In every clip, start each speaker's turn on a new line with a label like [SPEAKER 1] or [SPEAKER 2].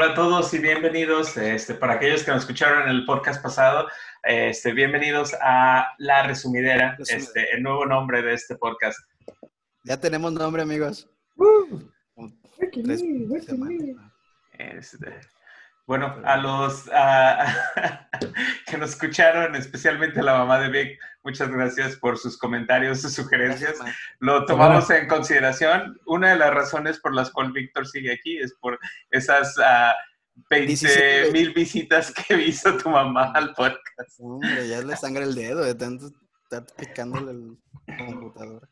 [SPEAKER 1] Hola a todos y bienvenidos. Este, para aquellos que nos escucharon en el podcast pasado, este, bienvenidos a La Resumidera, este, el nuevo nombre de este podcast.
[SPEAKER 2] Ya tenemos nombre, amigos.
[SPEAKER 1] Este, bueno, a los que nos escucharon, especialmente a la mamá de Vic, muchas gracias por sus comentarios, sus sugerencias. Lo tomamos en consideración. Una de las razones por las cuales Víctor sigue aquí es por esas 20 mil visitas que hizo tu mamá al podcast.
[SPEAKER 2] Hombre, ya le sangra el dedo de tanto estar picándole el computador.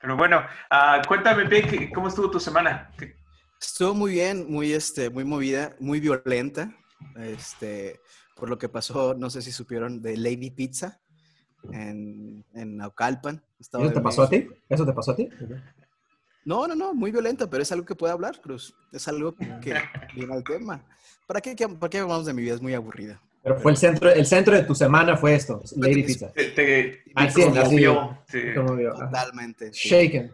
[SPEAKER 1] Pero bueno, uh, cuéntame, Vic, ¿cómo estuvo tu semana?
[SPEAKER 2] Estuvo muy bien, muy, este, muy movida, muy violenta. Este, por lo que pasó, no sé si supieron, de Lady Pizza en, en Naucalpan.
[SPEAKER 3] ¿Eso te pasó a ti? ¿Eso te pasó a ti?
[SPEAKER 2] No, no, no, muy violenta, pero es algo que puede hablar, Cruz. Es algo que viene al tema. ¿Para qué, ¿Para qué hablamos de mi vida? Es muy aburrida.
[SPEAKER 3] Pero fue el centro, el centro de tu semana fue esto, Lady Pizza.
[SPEAKER 1] Te, te,
[SPEAKER 3] así,
[SPEAKER 1] conmovió.
[SPEAKER 3] Sí. Conmovió.
[SPEAKER 2] Totalmente.
[SPEAKER 3] Sí. Shaken.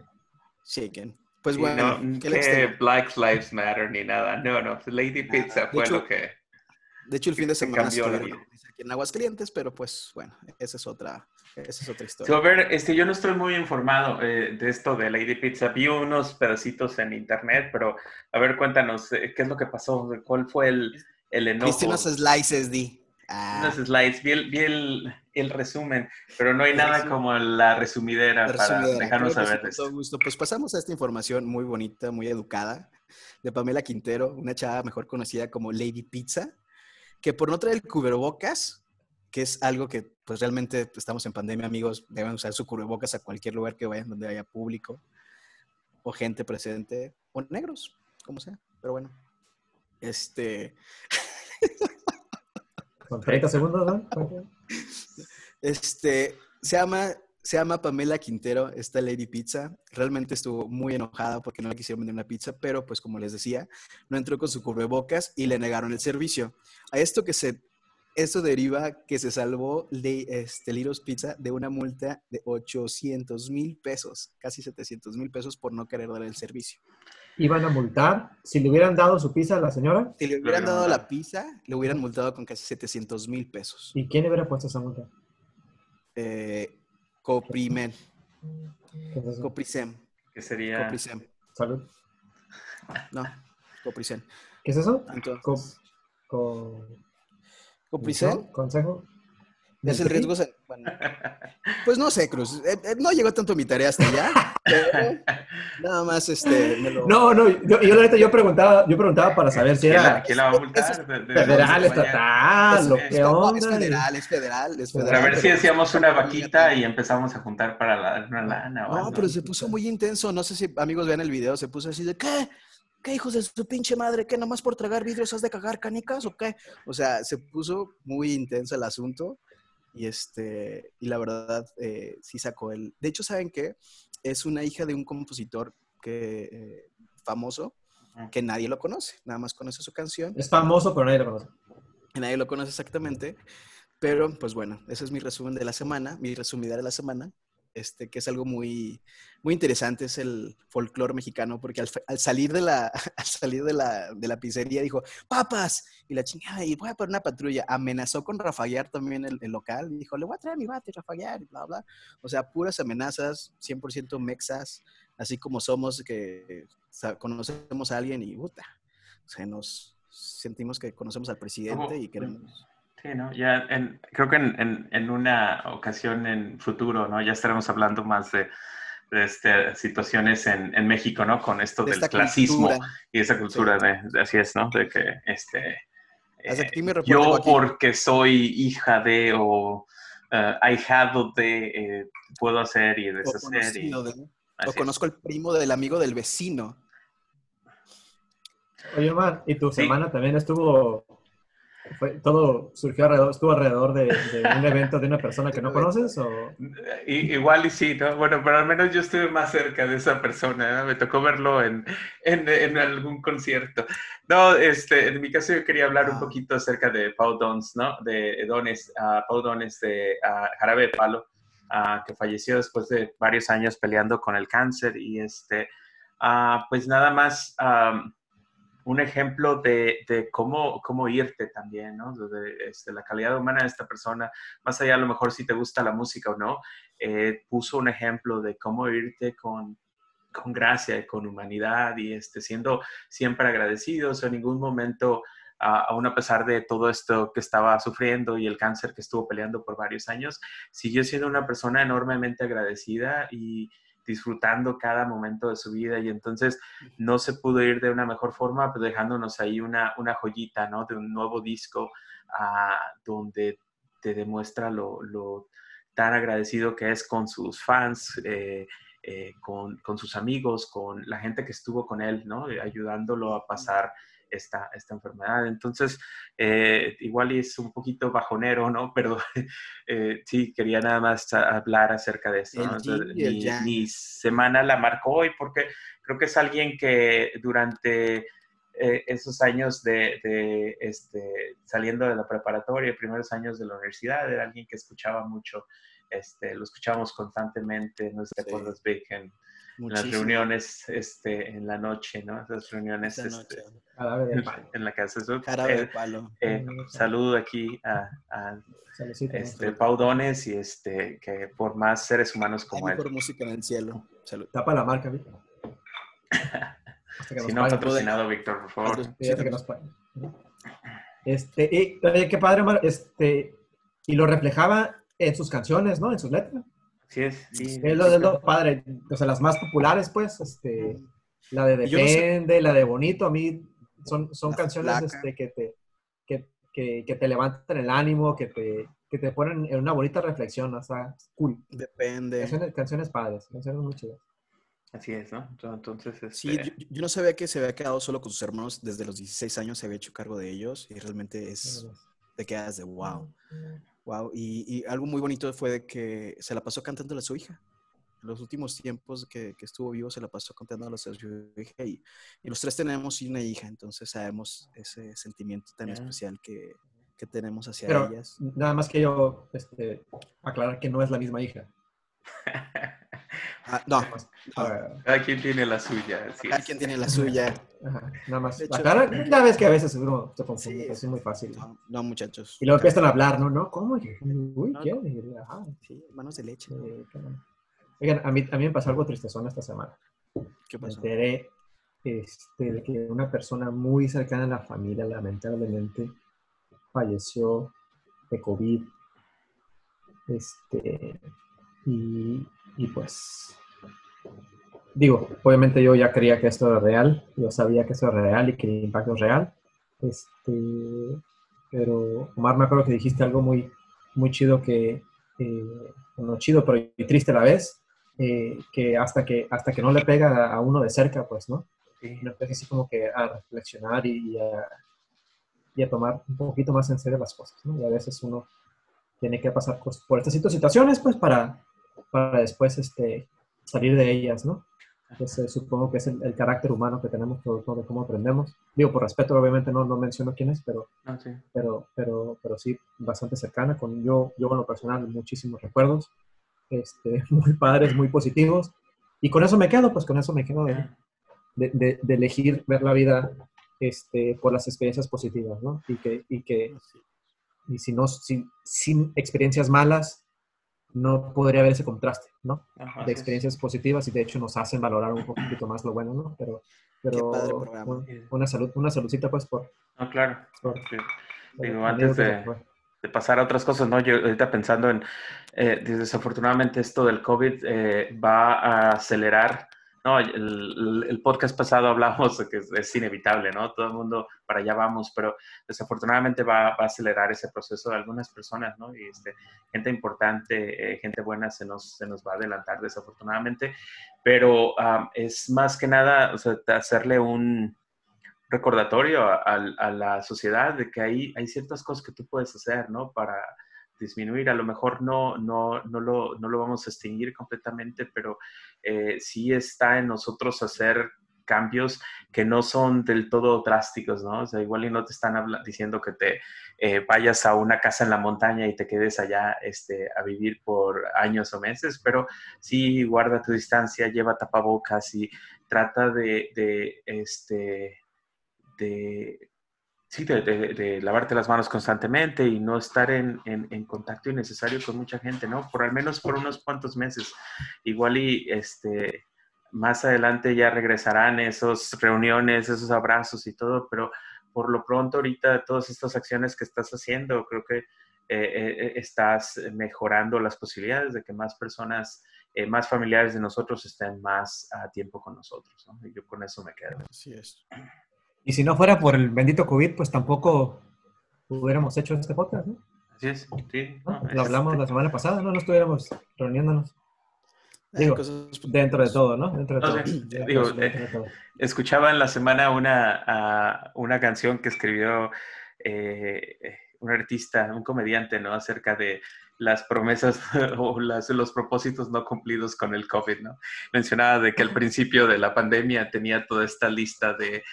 [SPEAKER 2] Shaken. Pues bueno,
[SPEAKER 1] no, que Black Lives Matter ni nada. No, no, Lady Pizza fue
[SPEAKER 2] hecho,
[SPEAKER 1] lo que.
[SPEAKER 2] De hecho, el fin de semana
[SPEAKER 1] cambió la vida.
[SPEAKER 2] aquí en Aguascalientes, pero pues bueno, esa es otra, esa es otra historia.
[SPEAKER 1] So, a ver, este, yo no estoy muy informado eh, de esto de Lady Pizza. Vi unos pedacitos en internet, pero a ver, cuéntanos, eh, ¿qué es lo que pasó? ¿Cuál fue el, el enojo?
[SPEAKER 2] Unos slices, Di. Ah,
[SPEAKER 1] Unos slides, vi, el, vi el, el resumen, pero no hay nada como la resumidera,
[SPEAKER 2] la
[SPEAKER 1] para
[SPEAKER 2] resumidera.
[SPEAKER 1] dejarnos
[SPEAKER 2] Claro que sí,
[SPEAKER 1] saber esto.
[SPEAKER 2] gusto. Pues pasamos a esta información muy bonita, muy educada, de Pamela Quintero, una chava mejor conocida como Lady Pizza, que por no traer el cubrebocas, que es algo que pues realmente estamos en pandemia, amigos, deben usar su cubrebocas a cualquier lugar que vayan, donde haya público, o gente presente, o negros, como sea, pero bueno. Este,
[SPEAKER 3] Con 30 segundos, ¿no?
[SPEAKER 2] Este, se llama, se llama Pamela Quintero, esta Lady Pizza. Realmente estuvo muy enojada porque no le quisieron vender una pizza, pero pues como les decía, no entró con su cubrebocas y le negaron el servicio. A esto que se, esto deriva que se salvó de este, Liros Pizza de una multa de 800 mil pesos, casi 700 mil pesos por no querer dar el servicio.
[SPEAKER 3] Iban a multar. Si le hubieran dado su pizza a la señora,
[SPEAKER 2] Si le hubieran dado la pizza, le hubieran multado con casi 700 mil pesos.
[SPEAKER 3] ¿y quién le hubiera puesto esa multa?
[SPEAKER 2] Eh, Coprimen,
[SPEAKER 3] ¿Qué es eso?
[SPEAKER 2] Copricem,
[SPEAKER 1] Que sería...
[SPEAKER 2] Copricem.
[SPEAKER 3] Salud.
[SPEAKER 2] No, Copricem.
[SPEAKER 3] ¿Qué es eso?
[SPEAKER 2] Entonces,
[SPEAKER 3] Co- co-
[SPEAKER 2] Copricem
[SPEAKER 3] ¿Consejo?
[SPEAKER 2] es el
[SPEAKER 3] ¿Del
[SPEAKER 2] riesgo. Bueno, pues no sé, Cruz. eh, eh, no llegó tanto mi tarea hasta allá. pero nada más este. me lo-
[SPEAKER 3] No, no, yo, yo la neta, yo preguntaba, yo preguntaba para saber si
[SPEAKER 1] ¿Quién la,
[SPEAKER 3] era
[SPEAKER 1] quién la va a multar? De- de-
[SPEAKER 3] federal,
[SPEAKER 1] de-
[SPEAKER 3] estatal,
[SPEAKER 2] es,
[SPEAKER 3] lo
[SPEAKER 2] es-
[SPEAKER 3] que
[SPEAKER 2] no,
[SPEAKER 3] onda.
[SPEAKER 2] es federal, es federal, es
[SPEAKER 3] Pero
[SPEAKER 1] A
[SPEAKER 2] federal.
[SPEAKER 1] ver si hacíamos una vaquita y empezamos a juntar para la, una lana
[SPEAKER 2] No, pero se puso muy intenso. No sé si amigos vean el video. Se puso así de ¿qué? ¿Qué hijos de su pinche madre? ¿Qué nomás por tragar vidrios has de cagar canicas o qué? O sea, se puso muy intenso el asunto. Y este, y la verdad, eh, sí sacó el. De hecho, ¿saben qué? Es una hija de un compositor que, eh, famoso que nadie lo conoce. Nada más conoce su canción.
[SPEAKER 3] Es famoso, pero nadie lo conoce.
[SPEAKER 2] Nadie lo conoce exactamente. Pero, pues bueno, ese es mi resumen de la semana, mi resumida de la semana. Este, que es algo muy, muy interesante, es el folclore mexicano, porque al, al salir, de la, al salir de, la, de la pizzería dijo, papas, y la chingada, y voy a poner una patrulla, amenazó con rafaguear también el, el local, y dijo, le voy a traer mi bate, rafaguear, y bla, bla. O sea, puras amenazas, 100% mexas, así como somos, que conocemos a alguien y, puta, o sea, nos sentimos que conocemos al presidente y queremos...
[SPEAKER 1] Sí, ¿no? Ya en- creo que en, en- en una ocasión en futuro, ¿no? Ya estaremos hablando más de, de, este, situaciones en, en México, ¿no? Con esto
[SPEAKER 2] de
[SPEAKER 1] del clasismo
[SPEAKER 2] cultura.
[SPEAKER 1] y esa cultura de, de- así es, ¿no? De que, este, eh, yo porque soy hija de o eh, ahijado de, eh, puedo hacer y
[SPEAKER 2] o
[SPEAKER 1] deshacer.
[SPEAKER 2] De- o
[SPEAKER 1] es.
[SPEAKER 2] conozco al primo del amigo del vecino.
[SPEAKER 3] Oye, Omar, ¿y tu
[SPEAKER 1] Sí.
[SPEAKER 3] semana también estuvo, fue, todo surgió alrededor, estuvo alrededor de, de un evento de una persona que no conoces o
[SPEAKER 1] I- Igual y sí, ¿no? Bueno, pero al menos yo estuve más cerca de esa persona, ¿no? Me tocó verlo en, en, en algún concierto. No, este, en mi caso yo quería hablar un
[SPEAKER 2] Ah.
[SPEAKER 1] poquito acerca de Pau Dons, ¿no? De Dones, ah, Pau Dones de ah, Jarabe de Palo, ah, que falleció después de varios años peleando con el cáncer y este, pues nada más, am, un ejemplo de, de, cómo, cómo irte también, ¿no? De, este, la calidad humana de esta persona, más allá a lo mejor si te gusta la música o no, eh, puso un ejemplo de cómo irte con, con gracia y con humanidad y este, siendo siempre agradecidos, en ningún momento aún a pesar de todo esto que estaba sufriendo y el cáncer que estuvo peleando por varios años, siguió siendo una persona enormemente agradecida y disfrutando cada momento de su vida y entonces no se pudo ir de una mejor forma, pues dejándonos ahí una, una joyita, ¿no? De un nuevo disco ah, donde te demuestra lo, lo, tan agradecido que es con sus fans, eh, eh, con, con, sus amigos, con la gente que estuvo con él, ¿no? Ayudándolo a pasar esta, esta enfermedad. Entonces, eh, igual es un poquito bajonero, ¿no? Pero eh, sí, quería nada más hablar acerca de esto. mi, semana la marcó hoy porque creo que es alguien que durante eh, esos años de, este, saliendo de la preparatoria, primeros años de la universidad, era alguien que escuchaba mucho, este, lo escuchamos constantemente, no sé si te en, las reuniones este, en la noche, ¿no? Esas reuniones este, en la casa.
[SPEAKER 2] de palo.
[SPEAKER 1] Eh, saludo aquí a, a este, Pau Dones y este, que por más seres humanos como él.
[SPEAKER 2] por música en el cielo.
[SPEAKER 3] Salud. Tapa la marca, Víctor.
[SPEAKER 1] si no, patrocinado, Víctor, por favor.
[SPEAKER 3] Este, y, qué padre, este, y lo reflejaba en sus canciones, ¿no? En sus letras.
[SPEAKER 1] Sí es, sí.
[SPEAKER 3] Es lo, lo padre. O sea, las más populares, pues, este, la de Depende, la de Bonito, a mí son, son canciones este, que, te, que, que, que, te levantan el ánimo, que te, que te ponen en una bonita reflexión, o sea, cool.
[SPEAKER 2] Depende.
[SPEAKER 3] Canciones, canciones padres, canciones muy chidas.
[SPEAKER 1] Así es, ¿no? Entonces, este...
[SPEAKER 2] Sí, yo, no sabía que se había quedado solo con sus hermanos desde los 16 años, se había hecho cargo de ellos y realmente es, te quedas de wow. Wow, y, algo muy bonito fue de que se la pasó cantando a su hija. En los últimos tiempos que, estuvo vivo se la pasó cantando a su hija y, los tres tenemos una hija, entonces sabemos ese sentimiento tan especial que, tenemos hacia ellas.
[SPEAKER 3] Nada más que yo este, aclarar que no es la misma hija.
[SPEAKER 2] Ah, no.
[SPEAKER 1] Cada quien tiene la suya.
[SPEAKER 2] Cada quien tiene la suya.
[SPEAKER 3] nada más. ya ves que a veces uno se confunde, es muy fácil.
[SPEAKER 2] No, muchachos.
[SPEAKER 3] Y luego empiezan a hablar, ¿no? ¿No? ¿Cómo? Uy, ¿qué?
[SPEAKER 2] Sí, manos de leche.
[SPEAKER 3] Oigan, a mí, a mí me pasó algo tristezón esta semana.
[SPEAKER 2] ¿Qué pasó?
[SPEAKER 3] Me enteré este, de que una persona muy cercana a la familia, lamentablemente, falleció de COVID. Este, y, y pues, digo, obviamente yo ya creía que esto era real, yo sabía que esto era real y que el impacto es real. Este, pero Omar, me acuerdo que dijiste algo muy, muy chido que, eh, no chido, pero triste a la vez, eh, que hasta que hasta que no le pega a uno de cerca, pues, ¿no? Sí. Uno empieza así como que a reflexionar y, a, y, a, tomar un poquito más en serio las cosas, ¿no? Y a veces uno tiene que pasar por estas situaciones, pues, para, para después este, salir de ellas, ¿no? Entonces supongo que es el, carácter humano que tenemos, todo, todo, cómo aprendemos. Digo, por respeto, obviamente no, no menciono quién es, pero,
[SPEAKER 1] ah, sí.
[SPEAKER 3] pero, pero, pero sí, bastante cercana. Con yo, yo con lo personal, muchísimos recuerdos, este, muy padres, muy positivos. Y con eso me quedo, pues con eso me quedo de, de, de, elegir ver la vida este, por las experiencias positivas, ¿no? Y que, y que y si no, sin experiencias malas, no podría haber ese contraste, ¿no? de experiencias positivas y de hecho nos hacen valorar un poquito más lo bueno, ¿no? Pero, pero una salud, una saludcita pues por...
[SPEAKER 1] No, claro. Digo, antes de, pasar a otras cosas, ¿no? Yo ahorita pensando en, eh, desafortunadamente esto del COVID eh, va a acelerar no, el, podcast pasado hablamos de que es, inevitable, ¿no? Todo el mundo para allá vamos, pero desafortunadamente va, a acelerar ese proceso de algunas personas, ¿no? Y este, gente importante, eh, gente buena se nos, se nos va a adelantar desafortunadamente, pero es más que nada o hacerle un recordatorio a, a, la sociedad de que hay, hay ciertas cosas que tú puedes hacer, ¿no? Para disminuir. A lo mejor no, no, no, lo, no lo vamos a extinguir completamente, pero eh, sí está en nosotros hacer cambios que no son del todo drásticos, ¿no? O sea, igual y no te están diciendo que te eh, vayas a una casa en la montaña y te quedes allá este, a vivir por años o meses, pero sí guarda tu distancia, lleva tapabocas y trata de, de este, de sí, de, lavarte las manos constantemente y no estar en, en, contacto innecesario con mucha gente, ¿no? Por al menos por unos cuantos meses. Igual y este, más adelante ya regresarán esas reuniones, esos abrazos y todo, pero por lo pronto ahorita todas estas acciones que estás haciendo, creo que eh, eh, estás mejorando las posibilidades de que más personas, eh, más familiares de nosotros estén más a tiempo con nosotros. ¿no? Y yo con eso me quedo.
[SPEAKER 2] Así es.
[SPEAKER 3] Y si no fuera por el bendito COVID, pues tampoco hubiéramos hecho este podcast, ¿no?
[SPEAKER 1] Así es, sí.
[SPEAKER 3] Lo hablamos la semana pasada, ¿no? No estuviéramos reuniéndonos. Digo, dentro de todo, ¿no? Dentro de
[SPEAKER 1] todo. escuchaba en la semana una, una canción que escribió eh, un artista, un comediante, ¿no? Acerca de las promesas o las, los propósitos no cumplidos con el COVID, ¿no? Mencionaba de que al principio de la pandemia tenía toda esta lista de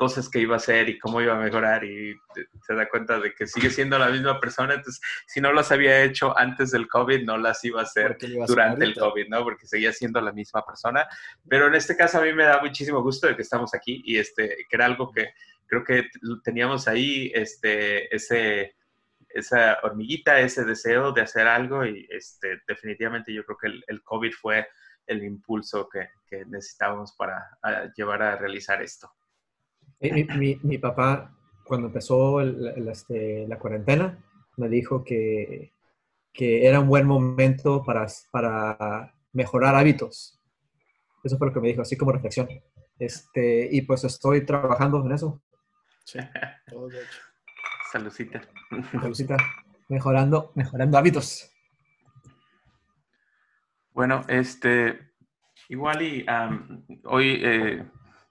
[SPEAKER 1] cosas que iba a hacer y cómo iba a mejorar y se da cuenta de que sigue siendo la misma persona, entonces si no las había hecho antes del COVID, no las iba a hacer durante el COVID, ¿no? Porque seguía siendo la misma persona. Pero en este caso a mí me da muchísimo gusto de que estamos aquí y este, que era algo que creo que teníamos ahí, este, ese, esa hormiguita, ese deseo de hacer algo y este, definitivamente yo creo que el, el COVID fue el impulso que, que necesitábamos para llevar a realizar esto.
[SPEAKER 3] Mi, mi, papá, cuando empezó este, la cuarentena, me dijo que, que, era un buen momento para, para mejorar hábitos. Eso fue lo que me dijo, así como reflexión. Este, y pues estoy trabajando en eso.
[SPEAKER 1] Sí, todo de hecho. Saludcita.
[SPEAKER 3] Saludcita. Mejorando, mejorando hábitos.
[SPEAKER 1] Bueno, este, igual y hoy eh,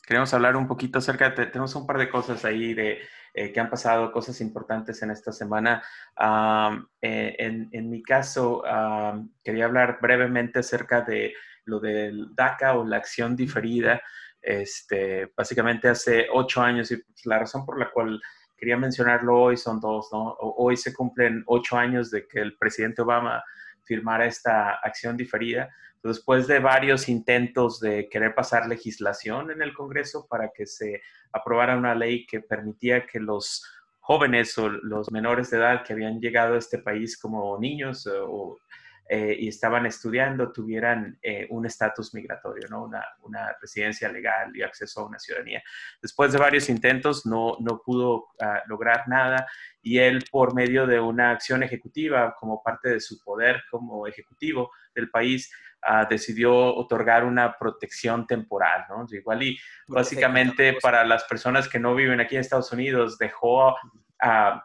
[SPEAKER 1] queremos hablar un poquito acerca, de, tenemos un par de cosas ahí de eh, que han pasado, cosas importantes en esta semana. Eh, en, mi caso, quería hablar brevemente acerca de lo del DACA o la acción diferida. Este, básicamente hace ocho años y pues, la razón por la cual quería mencionarlo hoy son dos, ¿no? Hoy se cumplen ocho años de que el presidente Obama firmara esta acción diferida después de varios intentos de querer pasar legislación en el Congreso para que se aprobara una ley que permitía que los jóvenes o los menores de edad que habían llegado a este país como niños o eh, y estaban estudiando tuvieran eh, un estatus migratorio, una, residencia legal y acceso a una ciudadanía. Después de varios intentos no, no pudo ah, lograr nada y él por medio de una acción ejecutiva como parte de su poder como ejecutivo del país ah, decidió otorgar una protección temporal, ¿no? Igual y básicamente para las personas que no viven aquí en Estados Unidos dejó a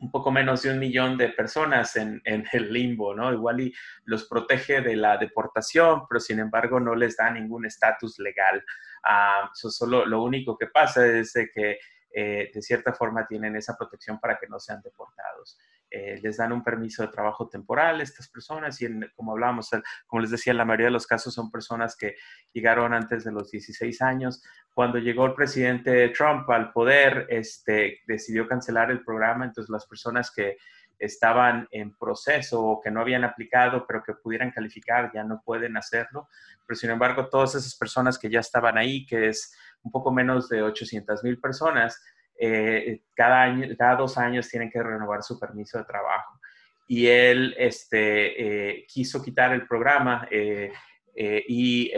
[SPEAKER 1] un poco menos de un millón de personas en, el limbo, ¿no? Igual y los protege de la deportación, pero sin embargo no les da ningún estatus legal. Ah, solo lo único que pasa es que eh, de cierta forma tienen esa protección para que no sean deportados. Eh, les dan un permiso de trabajo temporal a estas personas y como hablábamos, como les decía, la mayoría de los casos son personas que llegaron antes de los 16 años. Cuando llegó el presidente Trump al poder, este, decidió cancelar el programa, entonces las personas que estaban en proceso o que no habían aplicado, pero que pudieran calificar, ya no pueden hacerlo. Pero sin embargo, todas esas personas que ya estaban ahí, que es un poco menos de 800 mil personas, eh, cada, año, cada dos años tienen que renovar su permiso de trabajo. Y él este, eh, quiso quitar el programa eh, y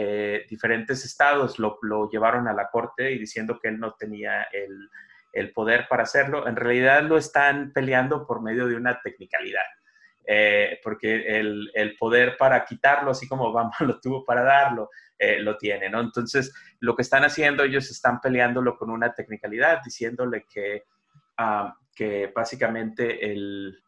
[SPEAKER 1] diferentes estados lo, lo, llevaron a la corte y diciendo que él no tenía el, el poder para hacerlo. En realidad lo están peleando por medio de una technicalidad. Eh, porque el, el, poder para quitarlo, así como Obama lo tuvo para darlo, eh, lo tiene, ¿no? Entonces, lo que están haciendo, ellos están peleándolo con una technicalidad, diciéndole que, ah, que básicamente el,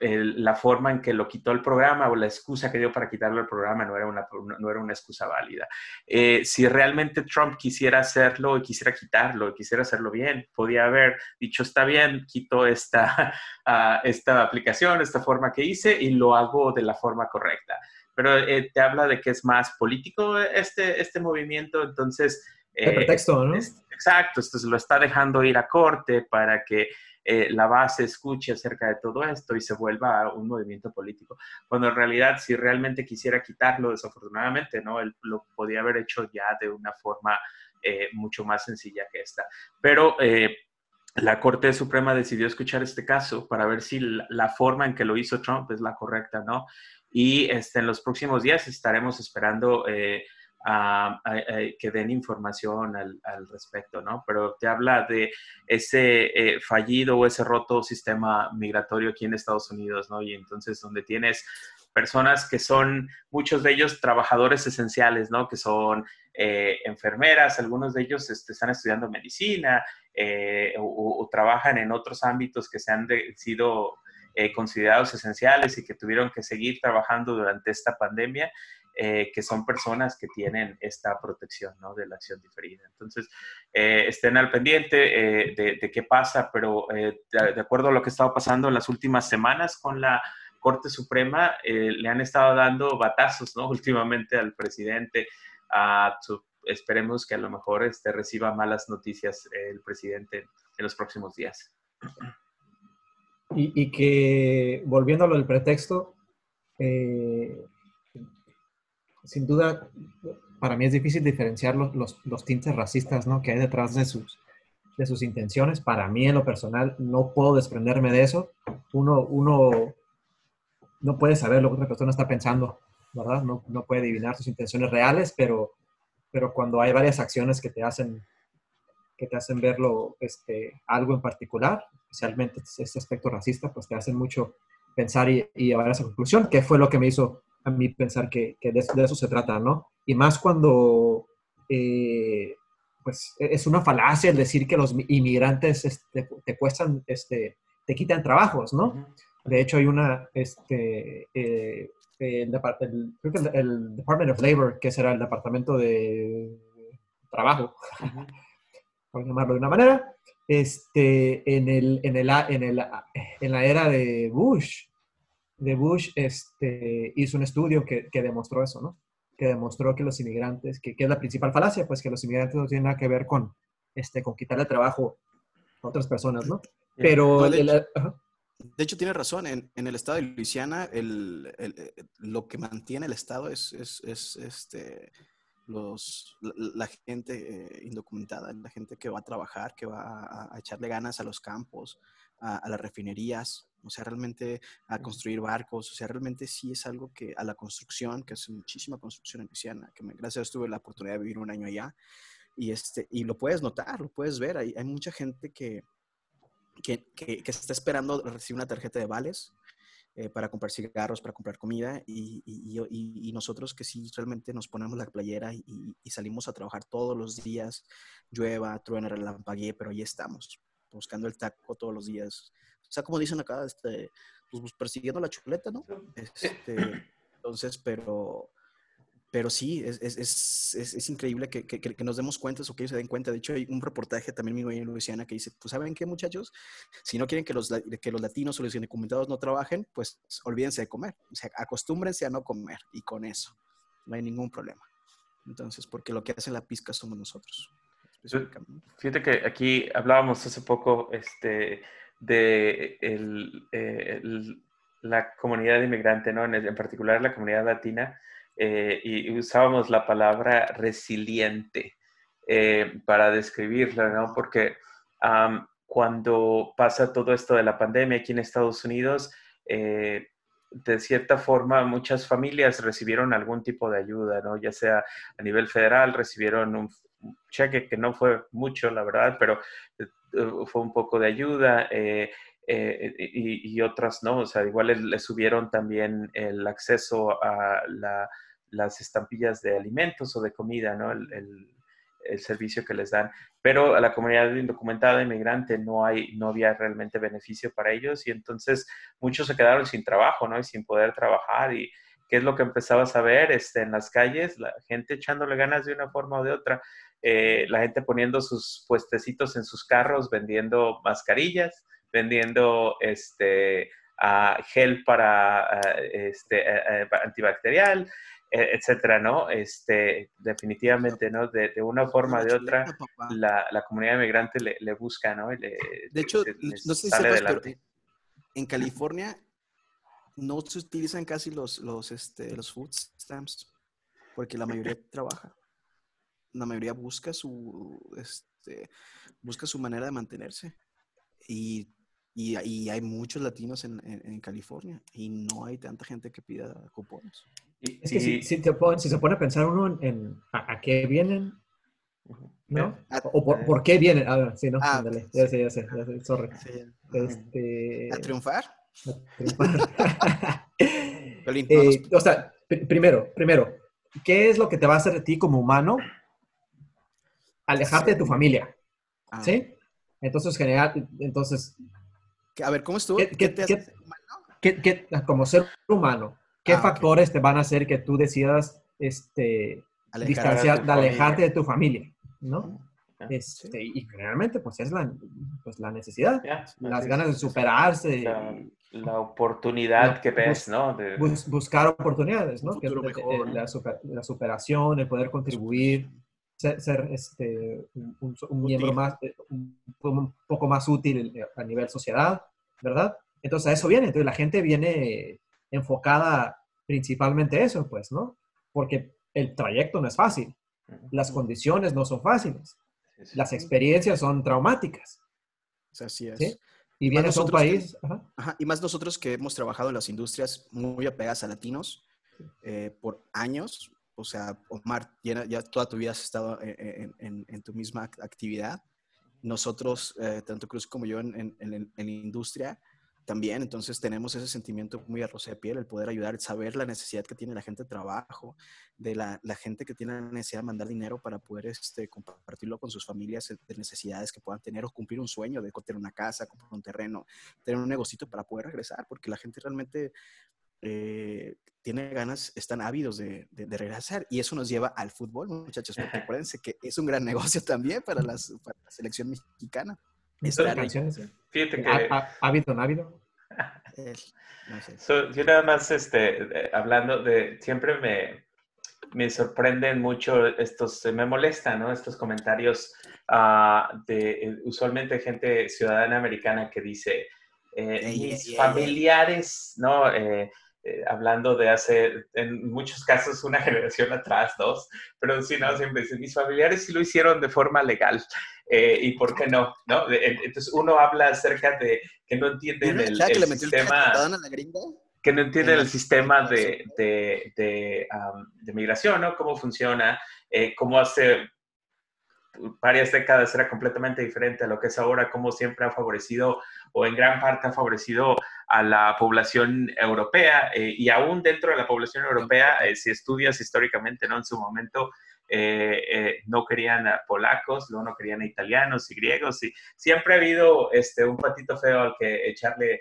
[SPEAKER 1] la forma en que lo quitó el programa o la excusa que dio para quitarlo el programa no era una, no era una excusa válida. Eh, si realmente Trump quisiera hacerlo y quisiera quitarlo y quisiera hacerlo bien, podía haber dicho, está bien, quito esta, uh, esta aplicación, esta forma que hice y lo hago de la forma correcta. Pero eh, te habla de que es más político este, este movimiento, entonces...
[SPEAKER 3] el pretexto, ¿no?
[SPEAKER 1] exacto, esto lo está dejando ir a corte para que eh, la base escuche acerca de todo esto y se vuelva un movimiento político. Cuando en realidad, si realmente quisiera quitarlo, desafortunadamente, ¿no? Él lo podía haber hecho ya de una forma mucho más sencilla que esta. Pero la Corte Suprema decidió escuchar este caso para ver si la, forma en que lo hizo Trump es la correcta, ¿no? Y este, en los próximos días estaremos esperando eh, a, que den información al, respecto, ¿no? Pero te habla de ese eh, fallido o ese roto sistema migratorio aquí en Estados Unidos, ¿no? Y entonces donde tienes personas que son, muchos de ellos trabajadores esenciales, ¿no? Que son eh, enfermeras, algunos de ellos este, están estudiando medicina eh, o, trabajan en otros ámbitos que se han sido eh, considerados esenciales y que tuvieron que seguir trabajando durante esta pandemia. Que son personas que tienen esta protección ¿no? de la acción diferida. Entonces, estén al pendiente de, qué pasa, pero de, de, acuerdo a lo que ha estado pasando en las últimas semanas con la Corte Suprema eh, le han estado dando batazos, ¿no? Últimamente al presidente. A esperemos que a lo mejor este, reciba malas noticias el presidente en los próximos días.
[SPEAKER 3] Y, que, volviendo a lo del pretexto, eh, sin duda, para mí es difícil diferenciar los, tintes racistas ¿no? que hay detrás de sus, intenciones. Para mí, en lo personal, no puedo desprenderme de eso. Uno, uno no puede saber lo que otra persona está pensando, ¿verdad? No, puede adivinar sus intenciones reales, pero, pero cuando hay varias acciones que te hacen que te hacen verlo este, algo en particular, especialmente este aspecto racista, pues te hacen mucho pensar y, y llevar a esa conclusión, que fue lo que me hizo a mí pensar que, que de, eso se trata, ¿no? Y más cuando, eh, pues, es una falacia el decir que los inmigrantes este, te cuestan, este, te quitan trabajos, ¿no? De hecho, hay una, este, eh, el, creo que el, Department of Labor, que será el Departamento de Trabajo, por llamarlo de una manera, este, en, el, en, el, en, el, en la era de Bush, de Bush este, hizo un estudio que, que, demostró eso, ¿no? Que demostró que los inmigrantes, que, que, es la principal falacia, pues que los inmigrantes no tienen nada que ver con, este, con quitarle trabajo a otras personas, ¿no? Pero... El,
[SPEAKER 2] de hecho, tiene razón. En, el estado de Luisiana, el, eh, lo que mantiene el estado es, este, los, la, gente eh, indocumentada, la gente que va a trabajar, que va a, echarle ganas a los campos, a, las refinerías, o sea, realmente a construir barcos, o sea, realmente sí es algo que a la construcción, que es muchísima construcción en Luisiana, que me, gracias a Dios tuve la oportunidad de vivir un año allá, y, este, y lo puedes notar, lo puedes ver, hay, hay mucha gente que, que, que, está esperando recibir una tarjeta de vales eh, para comprar cigarros, para comprar comida, y, y, y, nosotros que sí realmente nos ponemos la playera y, salimos a trabajar todos los días, llueva, truena, relampaguee, pero ahí estamos, buscando el taco todos los días. O sea, como dicen acá, este, pues persiguiendo la chuleta, ¿no? Este, entonces, pero pero sí, es, es, es, es increíble que, que, que, nos demos cuenta o que ellos se den cuenta. De hecho, hay un reportaje también mío en Luisiana que dice, pues ¿saben qué muchachos? Si no quieren que los, que los latinos o los indocumentados no trabajen, pues olvídense de comer. O sea, acostúmbrense a no comer y con eso no hay ningún problema. Entonces, porque lo que hace la pizca somos nosotros.
[SPEAKER 1] Fíjate que aquí hablábamos hace poco este, de el, eh, la comunidad inmigrante, ¿no? En, en particular la comunidad latina eh, y usábamos la palabra resiliente eh, para describirla, ¿no? Porque cuando pasa todo esto de la pandemia aquí en Estados Unidos, eh, de cierta forma muchas familias recibieron algún tipo de ayuda, ¿no? Ya sea a nivel federal, recibieron un cheque que no fue mucho, la verdad, pero fue un poco de ayuda. y, otras no, o sea, igual le, subieron también el acceso a la las estampillas de alimentos o de comida, ¿no? El, servicio que les dan. Pero a la comunidad indocumentada inmigrante no, hay, no había realmente beneficio para ellos y entonces muchos se quedaron sin trabajo, ¿no? Y sin poder trabajar y qué es lo que empezabas a ver este, en las calles, la gente echándole ganas de una forma o de otra, eh, la gente poniendo sus puestecitos en sus carros, vendiendo mascarillas, vendiendo este, gel para este, eh, eh, antibacterial, e, etcétera, ¿no? Este, definitivamente, ¿no? De, una forma o de otra, la, la, comunidad inmigrante le, le busca, ¿no?
[SPEAKER 2] de hecho, no sé si sepas, pero en California no se utilizan casi los, los, este, los food stamps porque la mayoría trabaja. La mayoría busca su, este, busca su manera de mantenerse. Y, y, hay muchos latinos en, en, California y no hay tanta gente que pida cupones.
[SPEAKER 3] Es que si, si, se pone a pensar uno en, a, qué vienen, ¿no? O por, por, qué vienen. Ah, sí, ¿no? Ah, ya sé, ya sé, ya sé, sorry.
[SPEAKER 2] Este... ¿A triunfar? A
[SPEAKER 3] triunfar. eh, o sea, primero, primero, ¿qué es lo que te va a hacer de ti como humano? Alejarte de tu familia. Ah. ¿Sí? Entonces, general, entonces...
[SPEAKER 2] A ver, ¿cómo estuvo?
[SPEAKER 3] ¿Qué, te hace ¿qué, como ser humano, ¿qué ah, factores te van a hacer que tú decidas este, distanciar, de alejarte de tu familia? ¿No? Este, y generalmente, pues es la, pues, la necesidad, las ganas de superarse.
[SPEAKER 1] La, oportunidad que ves, ¿no? De...
[SPEAKER 3] buscar oportunidades, ¿no? Que, la, la, superación, el poder contribuir, ser, este, un, miembro más, eh, un, poco más útil a nivel sociedad, ¿verdad? Entonces a eso viene. Entonces la gente viene enfocada principalmente a eso, pues, ¿no? Porque el trayecto no es fácil, las condiciones no son fáciles, las experiencias son traumáticas.
[SPEAKER 2] Así es.
[SPEAKER 3] Y vienes a un país...
[SPEAKER 2] y más nosotros que hemos trabajado en las industrias muy apegadas a latinos eh, por años, o sea, Omar, ya, toda tu vida has estado en, tu misma actividad. Nosotros, eh, tanto Cruz como yo en, la industria, también, entonces tenemos ese sentimiento muy a roce de piel, el poder ayudar, el saber la necesidad que tiene la gente de trabajo, de la, gente que tiene la necesidad de mandar dinero para poder este, compartirlo con sus familias eh, de necesidades que puedan tener o cumplir un sueño de tener una casa, comprar un terreno, tener un negocito para poder regresar, porque la gente realmente eh, tiene ganas, están ávidos de, regresar y eso nos lleva al fútbol, muchachos, porque acuérdense que es un gran negocio también para, la selección mexicana.
[SPEAKER 3] Fíjate que... ¿Ávido, no ávido?
[SPEAKER 1] yo nada más, este, hablando de, siempre me, me sorprenden mucho estos, me molestan, ¿no? Estos comentarios uh, de eh, usualmente gente ciudadana americana que dice, eh, mis familiares, ¿no? Eh, eh, hablando de hace, en muchos casos, una generación atrás, dos, pero sí, no, siempre dicen, mis familiares sí lo hicieron de forma legal, eh, ¿y por qué no? ¿no? Entonces uno habla acerca de que no entienden el, sistema... Que no entienden el sistema de, de, de, de migración, ¿no? Cómo funciona, eh, cómo hace varias décadas era completamente diferente a lo que es ahora, como siempre ha favorecido o en gran parte ha favorecido a la población europea eh, y aún dentro de la población europea, eh, si estudias históricamente, ¿no? En su momento eh, no querían a polacos, luego no querían a italianos y griegos y siempre ha habido este, un patito feo al que echarle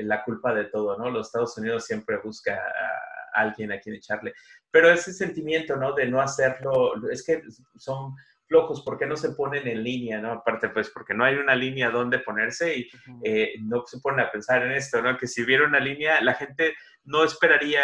[SPEAKER 1] la culpa de todo, ¿no? Los Estados Unidos siempre busca a alguien a quien echarle, pero ese sentimiento, ¿no? De no hacerlo, es que son flojos, ¿por qué no se ponen en línea, no? Aparte, pues, porque no hay una línea donde ponerse y eh, no se ponen a pensar en esto, ¿no? Que si hubiera una línea, la gente no esperaría,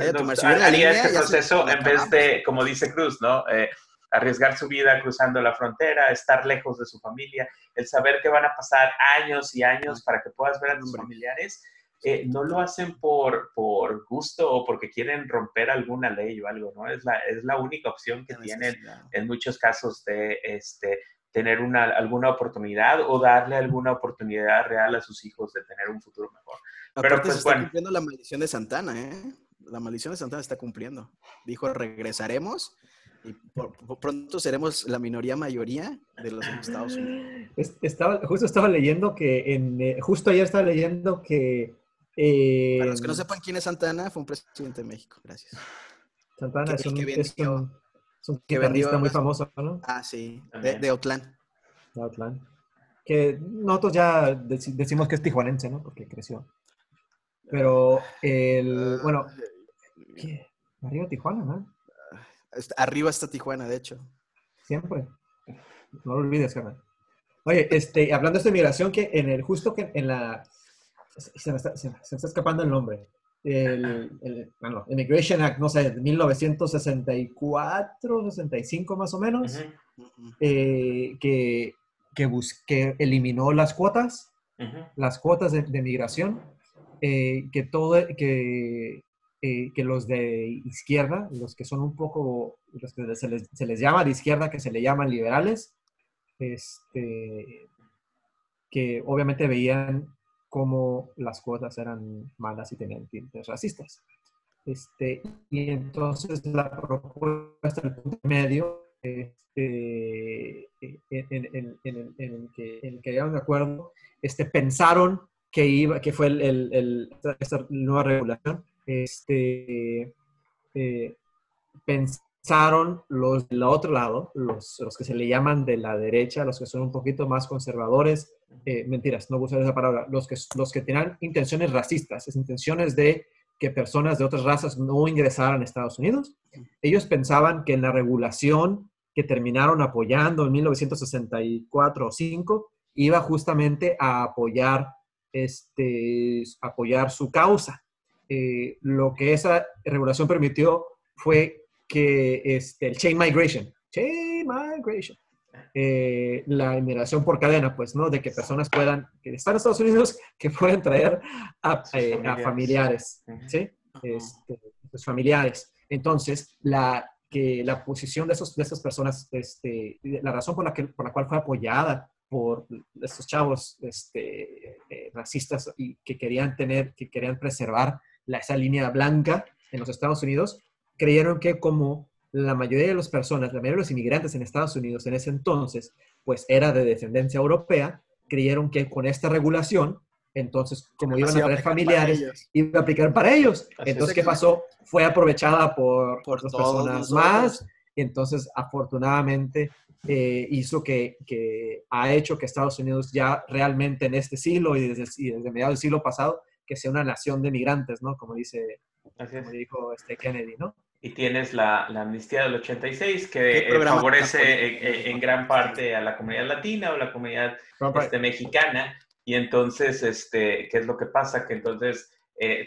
[SPEAKER 1] eh, no, haría este proceso en vez de, como dice Cruz, ¿no? Eh, arriesgar su vida cruzando la frontera, estar lejos de su familia, el saber que van a pasar años y años para que puedas ver a tus familiares, eh, no lo hacen por, por gusto o porque quieren romper alguna ley o algo, ¿no? Es la, es la única opción que tienen en muchos casos de este, tener una, alguna oportunidad o darle alguna oportunidad real a sus hijos de tener un futuro mejor.
[SPEAKER 2] Pero pues, se está cumpliendo la maldición de Santana, ¿eh? La maldición de Santana está cumpliendo. Dijo, regresaremos y pronto seremos la minoría mayoría de los Estados Unidos.
[SPEAKER 3] Estaba, justo estaba leyendo que, en, eh, justo ayer estaba leyendo que
[SPEAKER 2] eh, Para los que no sepan quién es Santana, fue un presidente de México. Gracias.
[SPEAKER 3] Santana es, un, es, un, muy famoso, ¿no?
[SPEAKER 2] Ah, sí, de, de Otlán.
[SPEAKER 3] De Otlán. Que nosotros ya decimos que es tijuanense, ¿no? Porque creció. Pero el, ah, bueno, ¿qué? Arriba Tijuana, ¿no?
[SPEAKER 2] Arriba está Tijuana, de hecho.
[SPEAKER 3] Siempre. No lo olvides, carnal. Oye, este, hablando de esta migración, que en el, justo que en la, se me, está, se me está, escapando el nombre. El, el bueno, Immigration Act, no sé, 1964, 65 más o menos, eh, que, que, que, eliminó las cuotas, las cuotas de, migración, eh, que, todo, que, eh, que los de izquierda, los que son un poco los que se les, se les, llama de izquierda, que se le llaman liberales, este, que obviamente veían cómo las cuotas eran malas y tenían tintes racistas. Este, y entonces la propuesta del punto medio, este, en, en, en, en, el que, en llegaron de acuerdo, este, pensaron que, iba, que fue el, esta nueva regulación, este, eh, los del otro lado, los, los, que se le llaman de la derecha, los que son un poquito más conservadores, eh, mentiras, no usar esa palabra, los que, los que tenían intenciones racistas, es intenciones de que personas de otras razas no ingresaran a Estados Unidos. Ellos pensaban que en la regulación que terminaron apoyando en 1964 o 5 iba justamente a apoyar, este, apoyar su causa. Eh, lo que esa regulación permitió fue que este, el chain migration, chain migration, eh, la inmigración por cadena, pues, ¿no? De que personas puedan, que están en Estados Unidos, que pueden traer a, eh, familiares. ¿sí? Este, pues, familiares. Entonces, la, que la posición de, esos, de esas personas, este, la razón por la, que, por la cual fue apoyada por estos chavos este, eh, racistas y que querían tener, que querían preservar la, esa línea blanca en los Estados Unidos, creyeron que como la mayoría de las personas, la mayoría de los inmigrantes en Estados Unidos en ese entonces, pues era de descendencia europea, creyeron que con esta regulación, entonces como iban a tener familiares, iba a aplicar para ellos. entonces, ¿qué pasó? Fue aprovechada por, por otras personas más. Y entonces, afortunadamente, eh, hizo que, que, ha hecho que Estados Unidos ya realmente en este siglo y desde, y desde mediados del siglo pasado, que sea una nación de migrantes, ¿no? Como dice, como dijo este Kennedy, ¿no?
[SPEAKER 1] Y tienes la, la, amnistía del 86 que eh, favorece eh, eh, en, gran parte a la comunidad latina o la comunidad este, mexicana. Y entonces, este, ¿qué es lo que pasa? Que entonces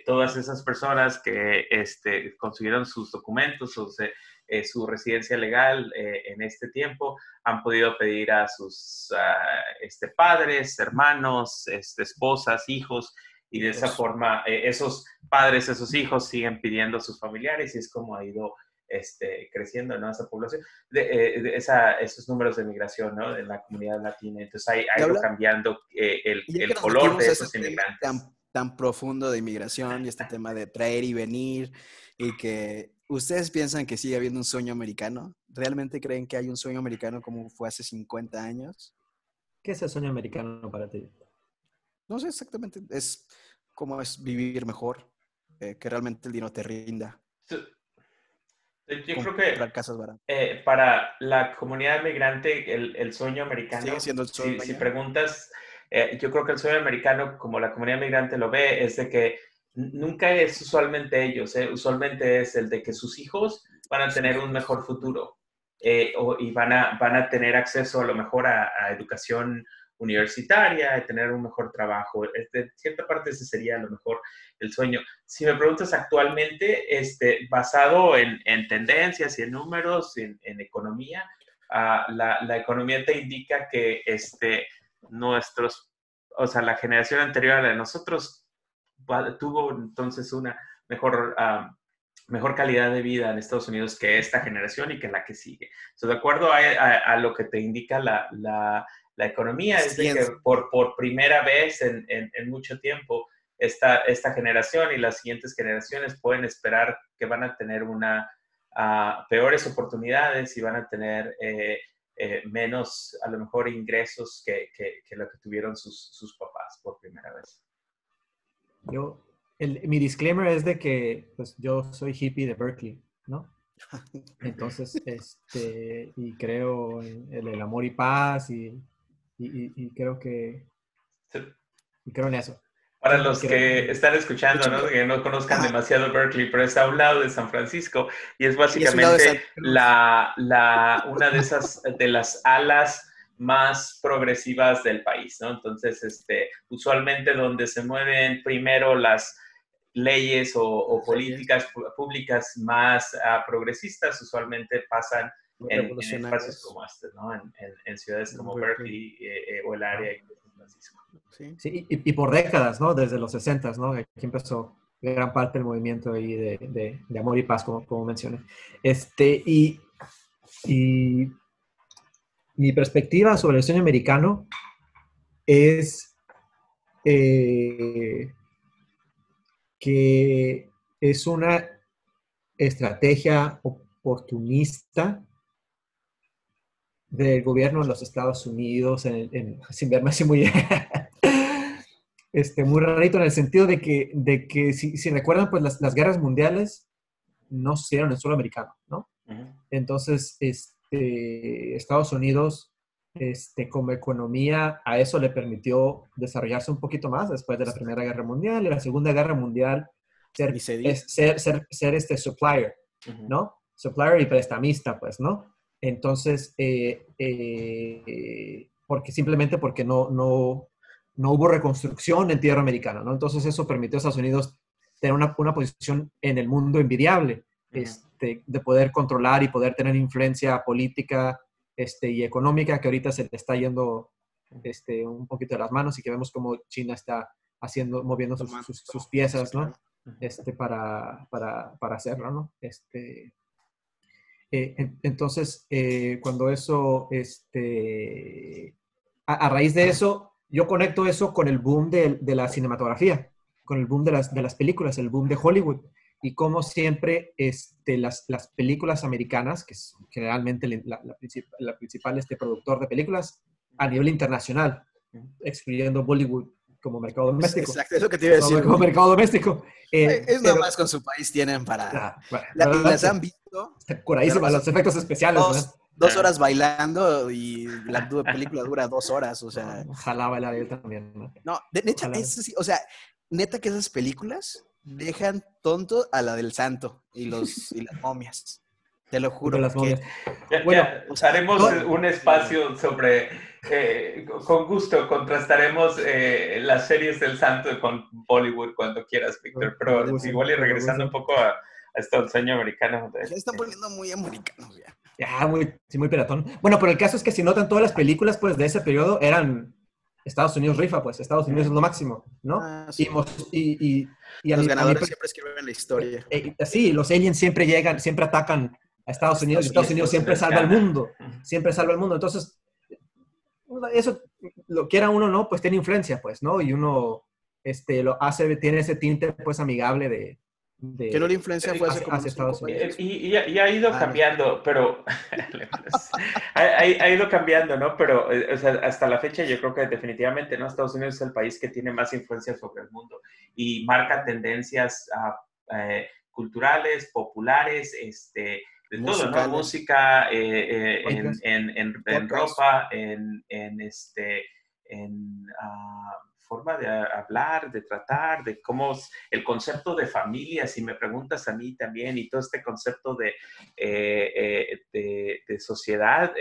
[SPEAKER 1] todas esas personas que este, consiguieron sus documentos o su residencia legal en este tiempo han podido pedir a sus este, padres, hermanos, este, esposas, hijos, y de esa forma eh, esos padres, esos hijos siguen pidiendo a sus familiares y es como ha ido este, creciendo ¿no? esa población, de, eh, esa, esos números de migración ¿no? de la comunidad latina. Entonces ha, ido cambiando eh, el, el color de esos inmigrantes.
[SPEAKER 2] Tan, tan profundo de inmigración y este tema de traer y venir y que ustedes piensan que sigue habiendo un sueño americano. ¿Realmente creen que hay un sueño americano como fue hace 50 años?
[SPEAKER 3] ¿Qué es el sueño americano para ti?
[SPEAKER 2] No sé exactamente. Es como es vivir mejor, eh, que realmente el dinero te rinda.
[SPEAKER 1] Yo creo que casas eh, para la comunidad migrante, el, el sueño americano,
[SPEAKER 2] Sigue siendo el sueño
[SPEAKER 1] si, preguntas, eh, yo creo que el sueño americano, como la comunidad migrante lo ve, es de que nunca es usualmente ellos, usualmente es el de que sus hijos van a tener un mejor futuro y van a, van a tener acceso a lo mejor a, a educación universitaria, de tener un mejor trabajo. De cierta parte ese sería a lo mejor el sueño. Si me preguntas actualmente, este, basado en, tendencias y en números, en, economía, ah, la, economía te indica que este, nuestros, o sea, la generación anterior a nosotros tuvo entonces una mejor... Ah, mejor calidad de vida en Estados Unidos que esta generación y que la que sigue. de acuerdo a, lo que te indica la, la economía. Es de que por, por primera vez en, en, mucho tiempo esta, esta generación y las siguientes generaciones pueden esperar que van a tener una uh, peores oportunidades y van a tener eh, eh, menos, a lo mejor, ingresos que, que, que lo que tuvieron sus, sus, papás por primera vez.
[SPEAKER 3] Yo, el, mi disclaimer es de que pues, yo soy hippie de Berkeley, ¿no? Entonces, este, y creo en el amor y paz y y, creo que... Y creo en eso.
[SPEAKER 1] Para los que están escuchando, ¿no? que no conozcan demasiado Berkeley, pero está a un lado de San Francisco y es básicamente la, la, una de esas, de las alas más progresivas del país, ¿no? Entonces, este, usualmente donde se mueven primero las leyes o, políticas públicas más ah, progresistas, usualmente pasan en, espacios como este, ¿no? En, ciudades como Berkeley eh, eh, o el área de San Francisco.
[SPEAKER 3] Sí, sí y, por décadas, ¿no? Desde los 60, ¿no? Aquí empezó gran parte del movimiento ahí de, de, amor y paz, como, como mencioné. Este, y y mi perspectiva sobre el sueño americano es eh, que es una estrategia oportunista del gobierno de los Estados Unidos, sin verme así muy, este, muy rarito, en el sentido de que, de que si, recuerdan, pues las, guerras mundiales no se dieron en suelo americano, ¿no? Entonces, este, Estados Unidos, este, como economía, a eso le permitió desarrollarse un poquito más después de la Primera Guerra Mundial y la Segunda Guerra Mundial, ser, ser, ser, ser, este supplier, ¿no? Supplier y prestamista, pues, ¿no? Entonces, eh, eh, porque simplemente porque no, no, no hubo reconstrucción en tierra americana, ¿no? Entonces eso permitió a Estados Unidos tener una, una posición en el mundo envidiable, este, de poder controlar y poder tener influencia política este, y económica que ahorita se le está yendo este, un poquito de las manos y que vemos como China está haciendo, moviendo sus, sus, piezas, ¿no? Este, para, para, para hacerlo, ¿no? Este, eh, entonces, eh, cuando eso, este, a, raíz de eso, yo conecto eso con el boom de, la cinematografía, con el boom de las, de las películas, el boom de Hollywood. Y como siempre, este, las, las películas americanas, que es generalmente la, la, la principal este, productor de películas a nivel internacional, excluyendo Bollywood como mercado doméstico.
[SPEAKER 2] Exacto, eso que te iba a decir.
[SPEAKER 3] Como, mercado doméstico.
[SPEAKER 2] Eh, es nada más con su país tienen para... Ah, las han visto.
[SPEAKER 3] Curadísimas, los efectos especiales.
[SPEAKER 2] Dos, horas bailando y la película dura dos horas, o sea...
[SPEAKER 3] Ojalá bailar él también.
[SPEAKER 2] No, de, neta, o sea, neta que esas películas dejan tonto a la del santo y, los, y las momias. Te lo juro.
[SPEAKER 3] Las
[SPEAKER 1] que... bueno, haremos un espacio sobre eh, con gusto contrastaremos eh, las series del santo con Bollywood cuando quieras, Víctor, pero igual y regresando un poco a, este sueño americano.
[SPEAKER 2] Ya están poniendo muy americanos ya.
[SPEAKER 3] Ya, muy, sí, muy peratón. Bueno, pero el caso es que si notan todas las películas pues de ese periodo eran Estados Unidos rifa, pues Estados Unidos es lo máximo, ¿no?
[SPEAKER 2] Ah, sí.
[SPEAKER 3] y, y,
[SPEAKER 2] y, los ganadores siempre escriben la historia.
[SPEAKER 3] Eh, sí, los aliens siempre llegan, siempre atacan a Estados Unidos y Estados Unidos siempre salva al mundo, siempre salva al mundo. Entonces, eso, lo quiera uno no, pues tiene influencia, pues, ¿no? Y uno este, lo hace, tiene ese tinte, pues, amigable de...
[SPEAKER 2] de que no la influencia fue hacia,
[SPEAKER 3] hacia Estados Unidos.
[SPEAKER 1] Y, y, ha ido cambiando, pero... ha, ha, ido cambiando, ¿no? Pero eh, o sea, hasta la fecha yo creo que definitivamente, ¿no? Estados Unidos es el país que tiene más influencia sobre el mundo y marca tendencias uh, culturales, populares, este de todo, ¿no? Música, eh, eh, en, en, en, ropa, en, este, en uh, forma de hablar, de tratar, de cómo el concepto de familia, si me preguntas a mí también, y todo este concepto de, eh, de, de, sociedad,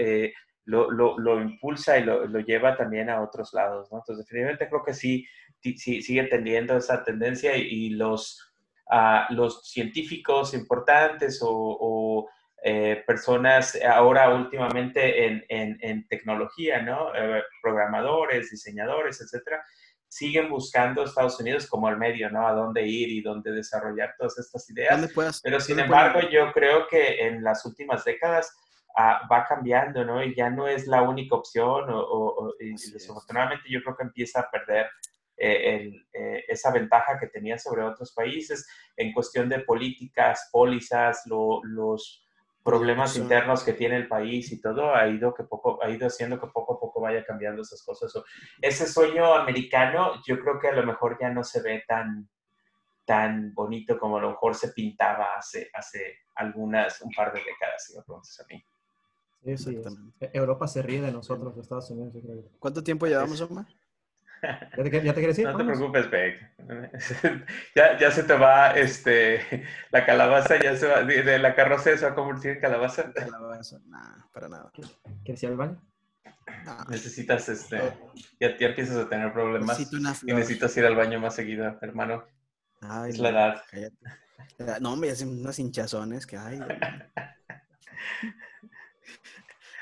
[SPEAKER 1] lo, lo, lo, impulsa y lo, lo, lleva también a otros lados, ¿no? Entonces, definitivamente creo que sí, sí sigue teniendo esa tendencia y, los, uh, los científicos importantes o, o eh, personas ahora últimamente en, en, tecnología, ¿no? Eh, programadores, diseñadores, etcétera, siguen buscando Estados Unidos como el medio, ¿no? A dónde ir y dónde desarrollar todas estas ideas. Pero sin embargo, yo creo que en las últimas décadas ah, va cambiando, ¿no? Y ya no es la única opción o, y desafortunadamente yo creo que empieza a perder eh, esa ventaja que tenía sobre otros países en cuestión de políticas, pólizas, los problemas internos que tiene el país y todo ha ido que poco ha ido haciendo que poco a poco vaya cambiando esas cosas. ese sueño americano, yo creo que a lo mejor ya no se ve tan tan bonito como a lo mejor se pintaba hace hace algunas un par de décadas, si me preguntas a mí.
[SPEAKER 3] Sí, sí, Europa se ríe de nosotros, Estados Unidos.
[SPEAKER 2] ¿Cuánto tiempo llevamos, Omar?
[SPEAKER 3] ¿Ya te, ya te quieres ir?
[SPEAKER 1] No te preocupes, Beck. ya, ya se te va este, la calabaza, ya se va, de, la carroza se va a convertir en calabaza.
[SPEAKER 2] Calabaza, nada, para nada.
[SPEAKER 3] ¿Quieres ir al baño?
[SPEAKER 1] Necesitas, este, ya, ya, empiezas a tener problemas y necesitas ir al baño más seguido, hermano. Ay, es la edad.
[SPEAKER 2] No, hombre, hacen unas hinchazones que hay.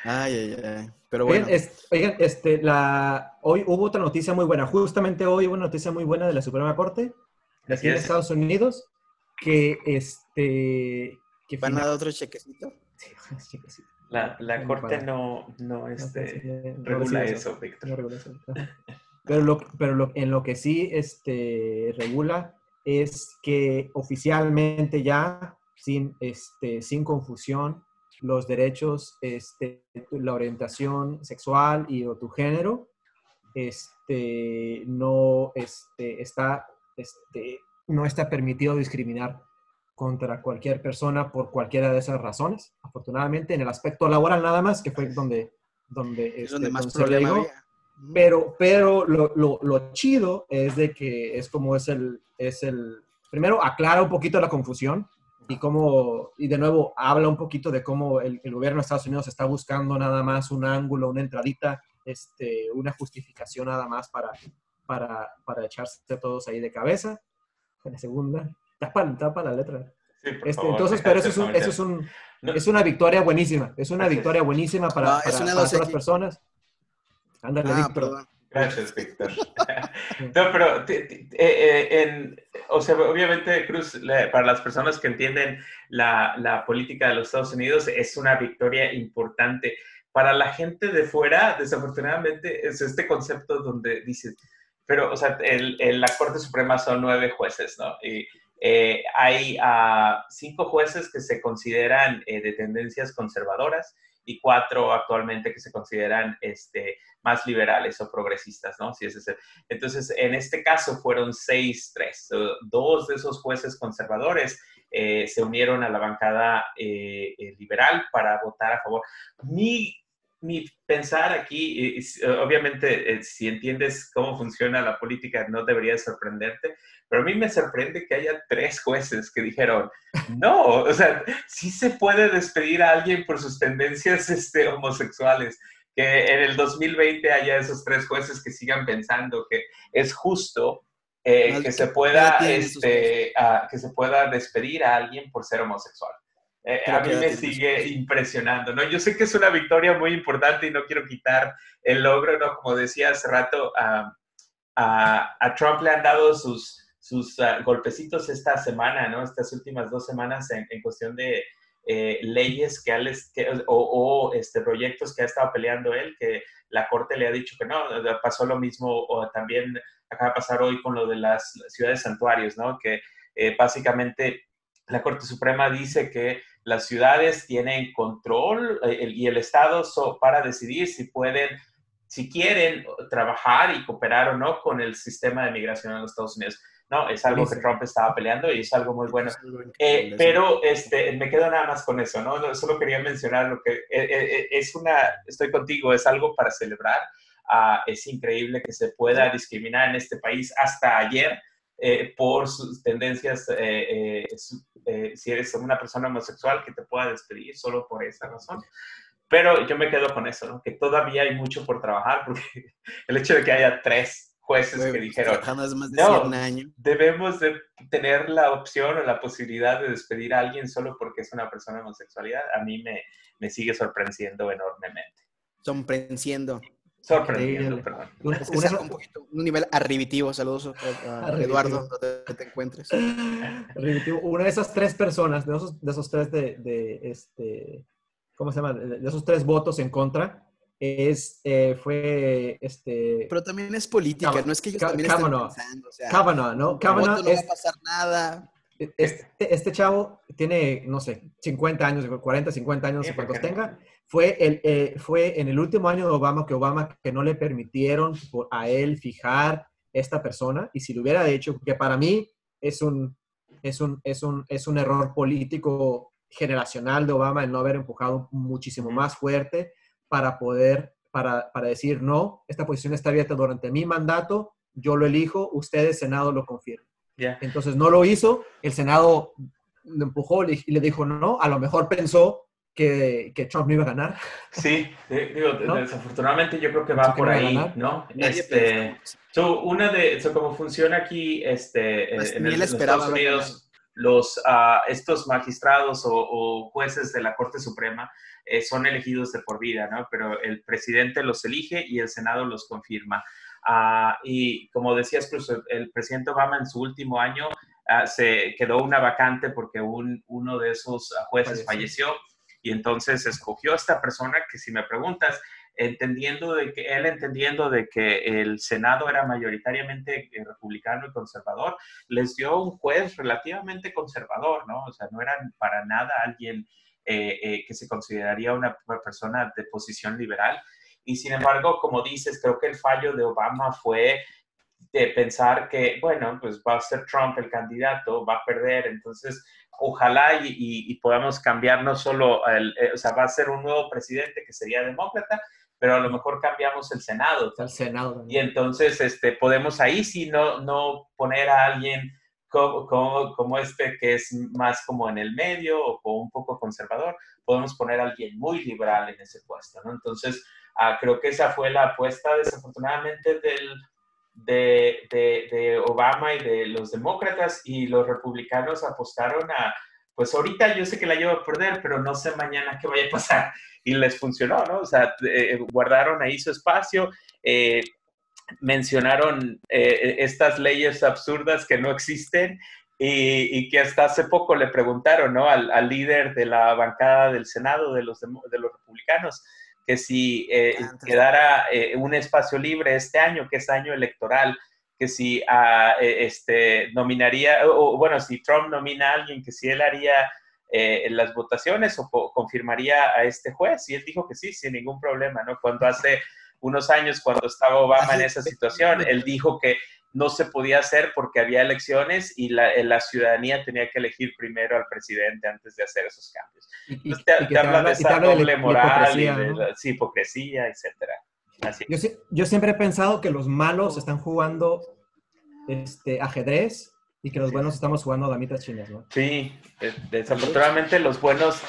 [SPEAKER 2] Ay, ay, ay. Pero bueno.
[SPEAKER 3] Oigan, este, la, hoy hubo otra noticia muy buena. Justamente hoy hubo una noticia muy buena de la Suprema Corte de aquí en Estados Unidos que este.
[SPEAKER 2] Que ¿Van a dar otro chequecito?
[SPEAKER 3] Sí, chequecito.
[SPEAKER 1] La, la corte no, no este, regula eso, Víctor.
[SPEAKER 3] Pero, lo, pero lo, en lo que sí este, regula es que oficialmente ya, sin, este, sin confusión, los derechos, este, la orientación sexual y o tu género, este, no este, está, este, no está permitido discriminar contra cualquier persona por cualquiera de esas razones. Afortunadamente, en el aspecto laboral nada más, que fue donde, donde,
[SPEAKER 2] es donde este, más problema había.
[SPEAKER 3] Pero, pero lo, lo, lo, chido es de que es como es el, es el, primero aclara un poquito la confusión y cómo, y de nuevo habla un poquito de cómo el, el, gobierno de Estados Unidos está buscando nada más un ángulo, una entradita, este, una justificación nada más para, para, para echarse todos ahí de cabeza. En la segunda, tapa, tapa la letra. este, entonces, pero eso es, un, eso es, un, es una victoria buenísima, es una victoria buenísima para, para, para todas las personas.
[SPEAKER 1] Ándale, ah, perdón. Gracias, Víctor. no, pero eh, eh, en, o sea, obviamente, Cruz, para las personas que entienden la, política de los Estados Unidos, es una victoria importante. Para la gente de fuera, desafortunadamente, es este concepto donde dice, pero, o sea, el, la Corte Suprema son nueve jueces, ¿no? Y eh, hay uh, cinco jueces que se consideran de tendencias conservadoras y cuatro actualmente que se consideran este, más liberales o progresistas, ¿no? Si es ese. Entonces, en este caso fueron seis, tres. Dos de esos jueces conservadores eh, se unieron a la bancada eh, eh, liberal para votar a favor. Mi, mi pensar aquí, obviamente, si entiendes cómo funciona la política, no debería sorprenderte, pero a mí me sorprende que haya tres jueces que dijeron, no, o sea, sí se puede despedir a alguien por sus tendencias este, homosexuales. Que en el 2020 haya esos tres jueces que sigan pensando que es justo eh, que, se pueda, este, que se pueda despedir a alguien por ser homosexual. Eh, a mí me sigue impresionando, ¿no? Yo sé que es una victoria muy importante y no quiero quitar el logro, ¿no? Como decía hace rato, a, a Trump le han dado sus, sus uh, golpecitos esta semana, ¿no? Estas últimas dos semanas en, en cuestión de eh, leyes que, que o, o, este, proyectos que ha estado peleando él, que la Corte le ha dicho que no. Pasó lo mismo o también acaba de pasar hoy con lo de las ciudades santuarios, ¿no? Que eh, básicamente la Corte Suprema dice que las ciudades tienen control eh, y el Estado para decidir si pueden si quieren trabajar y cooperar o no con el sistema de migración en los Estados Unidos. ¿no? Es algo que Trump estaba peleando y es algo muy bueno. Eh, pero este, me quedo nada más con eso, ¿no? Solo quería mencionar lo que eh, eh, es una, estoy contigo, es algo para celebrar. Ah, es increíble que se pueda discriminar en este país hasta ayer por sus tendencias, si eres una persona homosexual, que te pueda despedir solo por esa razón. Pero yo me quedo con eso, ¿no? que todavía hay mucho por trabajar, porque el hecho de que haya tres jueces que dijeron, no, debemos de tener la opción o la posibilidad de despedir a alguien solo porque es una persona homosexualidad, a mí me, me sigue sorprendiendo enormemente.
[SPEAKER 2] Sorprendiendo.
[SPEAKER 1] Sorprendiendo, perdón.
[SPEAKER 2] Un, un, poquito, un, nivel arribitivo, saludos a, Eduardo, donde te encuentres.
[SPEAKER 3] Arribitivo. Una de esas tres personas, de esos, de esos tres de, de, este, ¿cómo se llama? De esos tres votos en contra, es, eh, fue, este...
[SPEAKER 2] Pero también es política, no es que ellos también
[SPEAKER 3] Kavanaugh, estén pensando, o sea, Kavanaugh, ¿no?
[SPEAKER 2] Kavanaugh no es, va a pasar nada.
[SPEAKER 3] Este, este, chavo tiene, no sé, 50 años, 40, 50 años, no sé cuántos tenga. Fue, el, eh, fue en el último año de Obama que Obama que no le permitieron a él fijar esta persona y si lo hubiera hecho, que para mí es un, es un, es un, es un error político generacional de Obama el no haber empujado muchísimo más fuerte para poder, para, para decir, no, esta posición está abierta durante mi mandato, yo lo elijo, ustedes, Senado, lo confirman. Entonces no lo hizo, el Senado lo empujó y le dijo no, a lo mejor pensó que, que Trump no iba a ganar.
[SPEAKER 1] Sí, digo, desafortunadamente yo creo que va por ahí, ¿no? Este, una de, cómo funciona aquí este, pues en, el, los Estados Unidos, los, uh, estos magistrados o, o, jueces de la Corte Suprema eh, son elegidos de por vida, ¿no? Pero el presidente los elige y el Senado los confirma. Ah, y como decías, Cruz, el presidente Obama en su último año ah, se quedó una vacante porque un, uno de esos jueces falleció. Y entonces escogió a esta persona que si me preguntas, entendiendo de que él entendiendo de que el Senado era mayoritariamente eh, republicano y conservador, les dio un juez relativamente conservador, ¿no? O sea, no eran para nada alguien eh, eh, que se consideraría una persona de posición liberal. Y sin embargo, como dices, creo que el fallo de Obama fue de pensar que, bueno, pues va a ser Trump el candidato, va a perder, entonces ojalá y, podamos cambiar no solo, el, o sea, va a ser un nuevo presidente que sería demócrata, pero a lo mejor cambiamos el Senado.
[SPEAKER 3] El Senado.
[SPEAKER 1] Y entonces este, podemos ahí sí no, no poner a alguien como, como, como, este que es más como en el medio o un poco conservador, podemos poner a alguien muy liberal en ese puesto, ¿no? Entonces, ah, creo que esa fue la apuesta desafortunadamente del, de, de, Obama y de los demócratas y los republicanos apostaron a, pues ahorita yo sé que la llevo a perder, pero no sé mañana qué vaya a pasar y les funcionó, ¿no? O sea, eh, guardaron ahí su espacio, eh, mencionaron eh, estas leyes absurdas que no existen y, que hasta hace poco le preguntaron, ¿no? Al, líder de la bancada del Senado de los, de los republicanos, que si ah, quedara un espacio libre este año, que es año electoral, que si ah, este, nominaría, o, bueno, si Trump nomina a alguien, que si él haría eh, las votaciones o confirmaría a este juez. Y él dijo que sí, sin ningún problema, ¿no? Cuando hace unos años, cuando estaba Obama en esa situación, él dijo que no se podía hacer porque había elecciones y la, la ciudadanía tenía que elegir primero al presidente antes de hacer esos cambios. Y, te, habla de esa doble moral, y de hipocresía, etcétera.
[SPEAKER 3] Yo, yo, siempre he pensado que los malos están jugando este, ajedrez y que los buenos estamos jugando damitas chinas, ¿no?
[SPEAKER 1] Sí, desafortunadamente los buenos,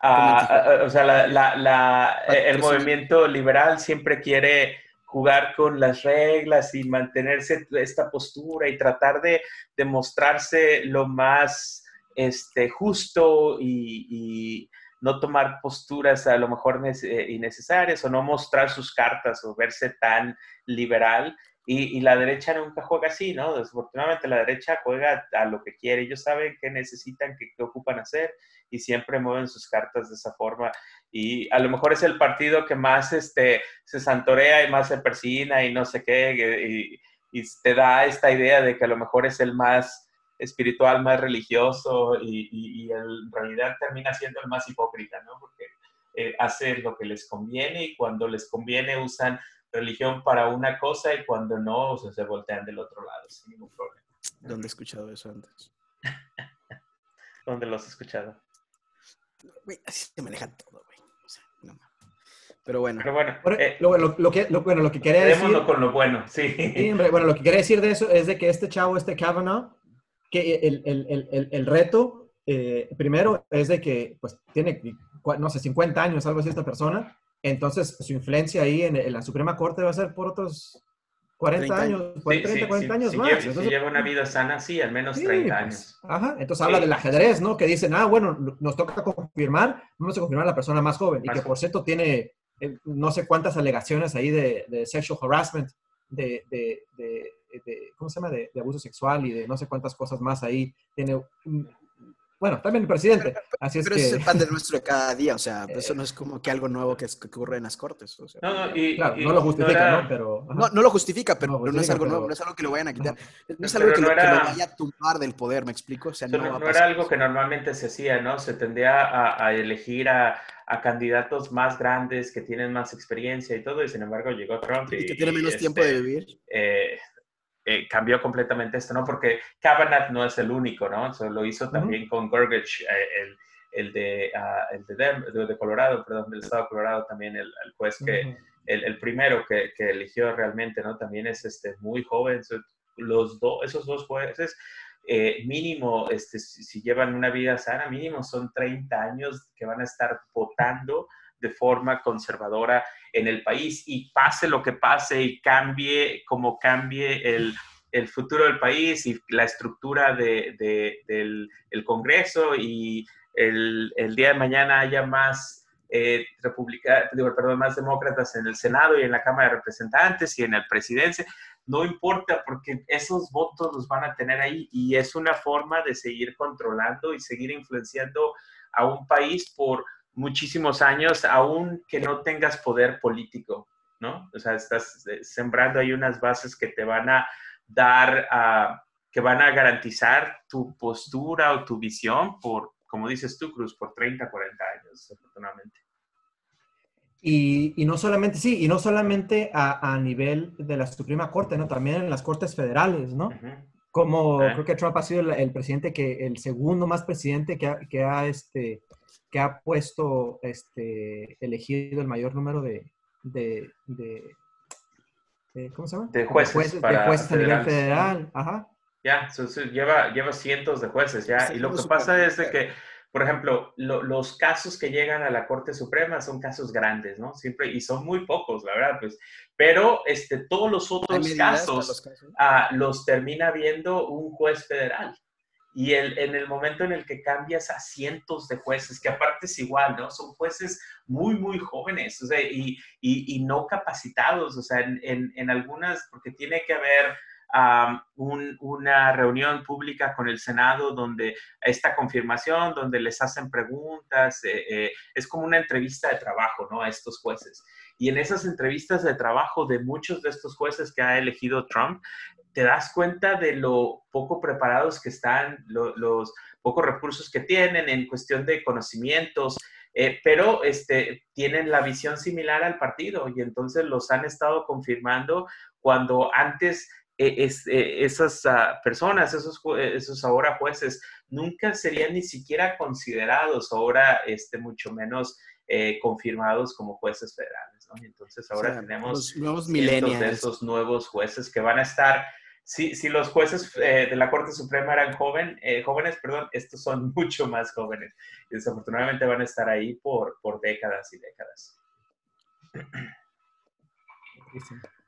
[SPEAKER 1] ah, ah, ah, o sea, la, eh, el movimiento liberal siempre quiere jugar con las reglas y mantenerse esta postura y tratar de, demostrarse lo más este, justo y, no tomar posturas a lo mejor eh, innecesarias o no mostrar sus cartas o verse tan liberal y, la derecha nunca juega así, ¿no? Desafortunadamente la derecha juega a lo que quiere. Ellos saben qué necesitan, qué, ocupan hacer y siempre mueven sus cartas de esa forma. Y a lo mejor es el partido que más este, se santorea y más se persina y no sé qué. Y, te da esta idea de que a lo mejor es el más espiritual, más religioso y, en realidad termina siendo el más hipócrita, ¿no? Porque eh, hace lo que les conviene y cuando les conviene usan religión para una cosa y cuando no, o sea, se voltean del otro lado sin ningún problema.
[SPEAKER 2] ¿Dónde he escuchado eso antes?
[SPEAKER 1] ¿Dónde lo has escuchado?
[SPEAKER 2] Güey, así se maneja todo, güey. O sea, no Pero bueno.
[SPEAKER 1] Pero bueno,
[SPEAKER 3] eh, lo, que, bueno, lo que quería decir...
[SPEAKER 1] con lo bueno, sí.
[SPEAKER 3] bueno, lo que quería decir de eso es de que este chavo, este Kavanaugh, que el, el, el, el reto, eh, primero, es de que, pues, tiene, no sé, 50 años, algo así esta persona, entonces, su influencia ahí en, la Suprema Corte va a ser por otros 40 años, 30, 40 años más.
[SPEAKER 1] si lleva una vida sana, sí, al menos 30 pues, años.
[SPEAKER 3] Ajá, entonces habla del ajedrez, ¿no? Que dicen, ah, bueno, nos toca confirmar, vamos a confirmar a la persona más joven, y que por cierto tiene no sé cuántas alegaciones ahí de, de sexual harassment, de, de, de, ¿cómo se llama? De, abuso sexual y de no sé cuántas cosas más ahí. Tiene bueno, también el presidente. Así es
[SPEAKER 2] pero
[SPEAKER 3] que...
[SPEAKER 2] es el pan de nuestro de cada día, o sea, eso no es como que algo nuevo que, ocurre en las cortes.
[SPEAKER 1] no, no, y,
[SPEAKER 3] claro, no lo justifica, ¿no? Pero,
[SPEAKER 2] no, no, lo justifica, pero no, es algo nuevo, no es algo que lo vayan a quitar. No es algo que, lo, vaya a tumbar del poder, ¿me explico? O sea,
[SPEAKER 1] no, era algo que normalmente se hacía, ¿no? Se tendía a, a elegir a, a, candidatos más grandes que tienen más experiencia y todo, y sin embargo llegó Trump.
[SPEAKER 2] Y, y que tiene menos tiempo de este, vivir.
[SPEAKER 1] Eh, eh, cambió completamente esto, ¿no? Porque Kavanaugh no es el único, ¿no? Eso lo hizo también con Gorgach, eh, el, el, de, uh, el de, de, Colorado, perdón, del estado de Colorado, también el, juez que, el, el, primero que, que, eligió realmente, ¿no? También es este, muy joven, los dos, esos dos jueces, eh, mínimo, este, si, llevan una vida sana, mínimo son 30 años que van a estar votando de forma conservadora en el país y pase lo que pase y cambie como cambie el, el futuro del país y la estructura de, del el Congreso y el, el, día de mañana haya más eh, perdón, más demócratas en el Senado y en la Cámara de Representantes y en el presidencia, no importa porque esos votos los van a tener ahí y es una forma de seguir controlando y seguir influenciando a un país por muchísimos años, aún que no tengas poder político, ¿no? O sea, estás eh, sembrando ahí unas bases que te van a dar, a, que van a garantizar tu postura o tu visión por, como dices tú, Cruz, por 30, 40 años, afortunadamente.
[SPEAKER 3] Y, y, no solamente, sí, y no solamente a, a, nivel de la Suprema Corte, ¿no? También en las Cortes Federales, ¿no? Como creo que Trump ha sido el, el, presidente que, el segundo más presidente que ha, que ha, este, que ha puesto, este, elegido el mayor número de, de, de, de ¿cómo se llama?
[SPEAKER 1] De jueces,
[SPEAKER 3] jueces, de jueces a nivel federal, ajá.
[SPEAKER 1] Ya, so, so, lleva, lleva cientos de jueces, ya. Sí, y lo que pasa es de que por ejemplo, lo, los casos que llegan a la Corte Suprema son casos grandes, ¿no? Siempre, y son muy pocos, la verdad, pues. Pero este, todos los otros casos, los, casos? Ah, los termina viendo un juez federal. Y el, en el momento en el que cambias a cientos de jueces, que aparte es igual, ¿no? Son jueces muy, muy jóvenes, y, y, no capacitados, o sea, en, en, algunas, porque tiene que haber un, una reunión pública con el Senado donde esta confirmación, donde les hacen preguntas, eh, eh, es como una entrevista de trabajo, ¿no? A estos jueces. Y en esas entrevistas de trabajo de muchos de estos jueces que ha elegido Trump, te das cuenta de lo poco preparados que están, lo, los pocos recursos que tienen en cuestión de conocimientos, eh, pero este, tienen la visión similar al partido y entonces los han estado confirmando cuando antes e, es, e, esas uh, personas, esos, esos ahora jueces, nunca serían ni siquiera considerados ahora, este, mucho menos eh, confirmados como jueces federales. ¿no? entonces ahora o sea, tenemos
[SPEAKER 2] nuevos
[SPEAKER 1] cientos de esos nuevos jueces que van a estar, si, si los jueces eh, de la Corte Suprema eran joven, eh, jóvenes, perdón, estos son mucho más jóvenes. Y desafortunadamente van a estar ahí por, por décadas y décadas.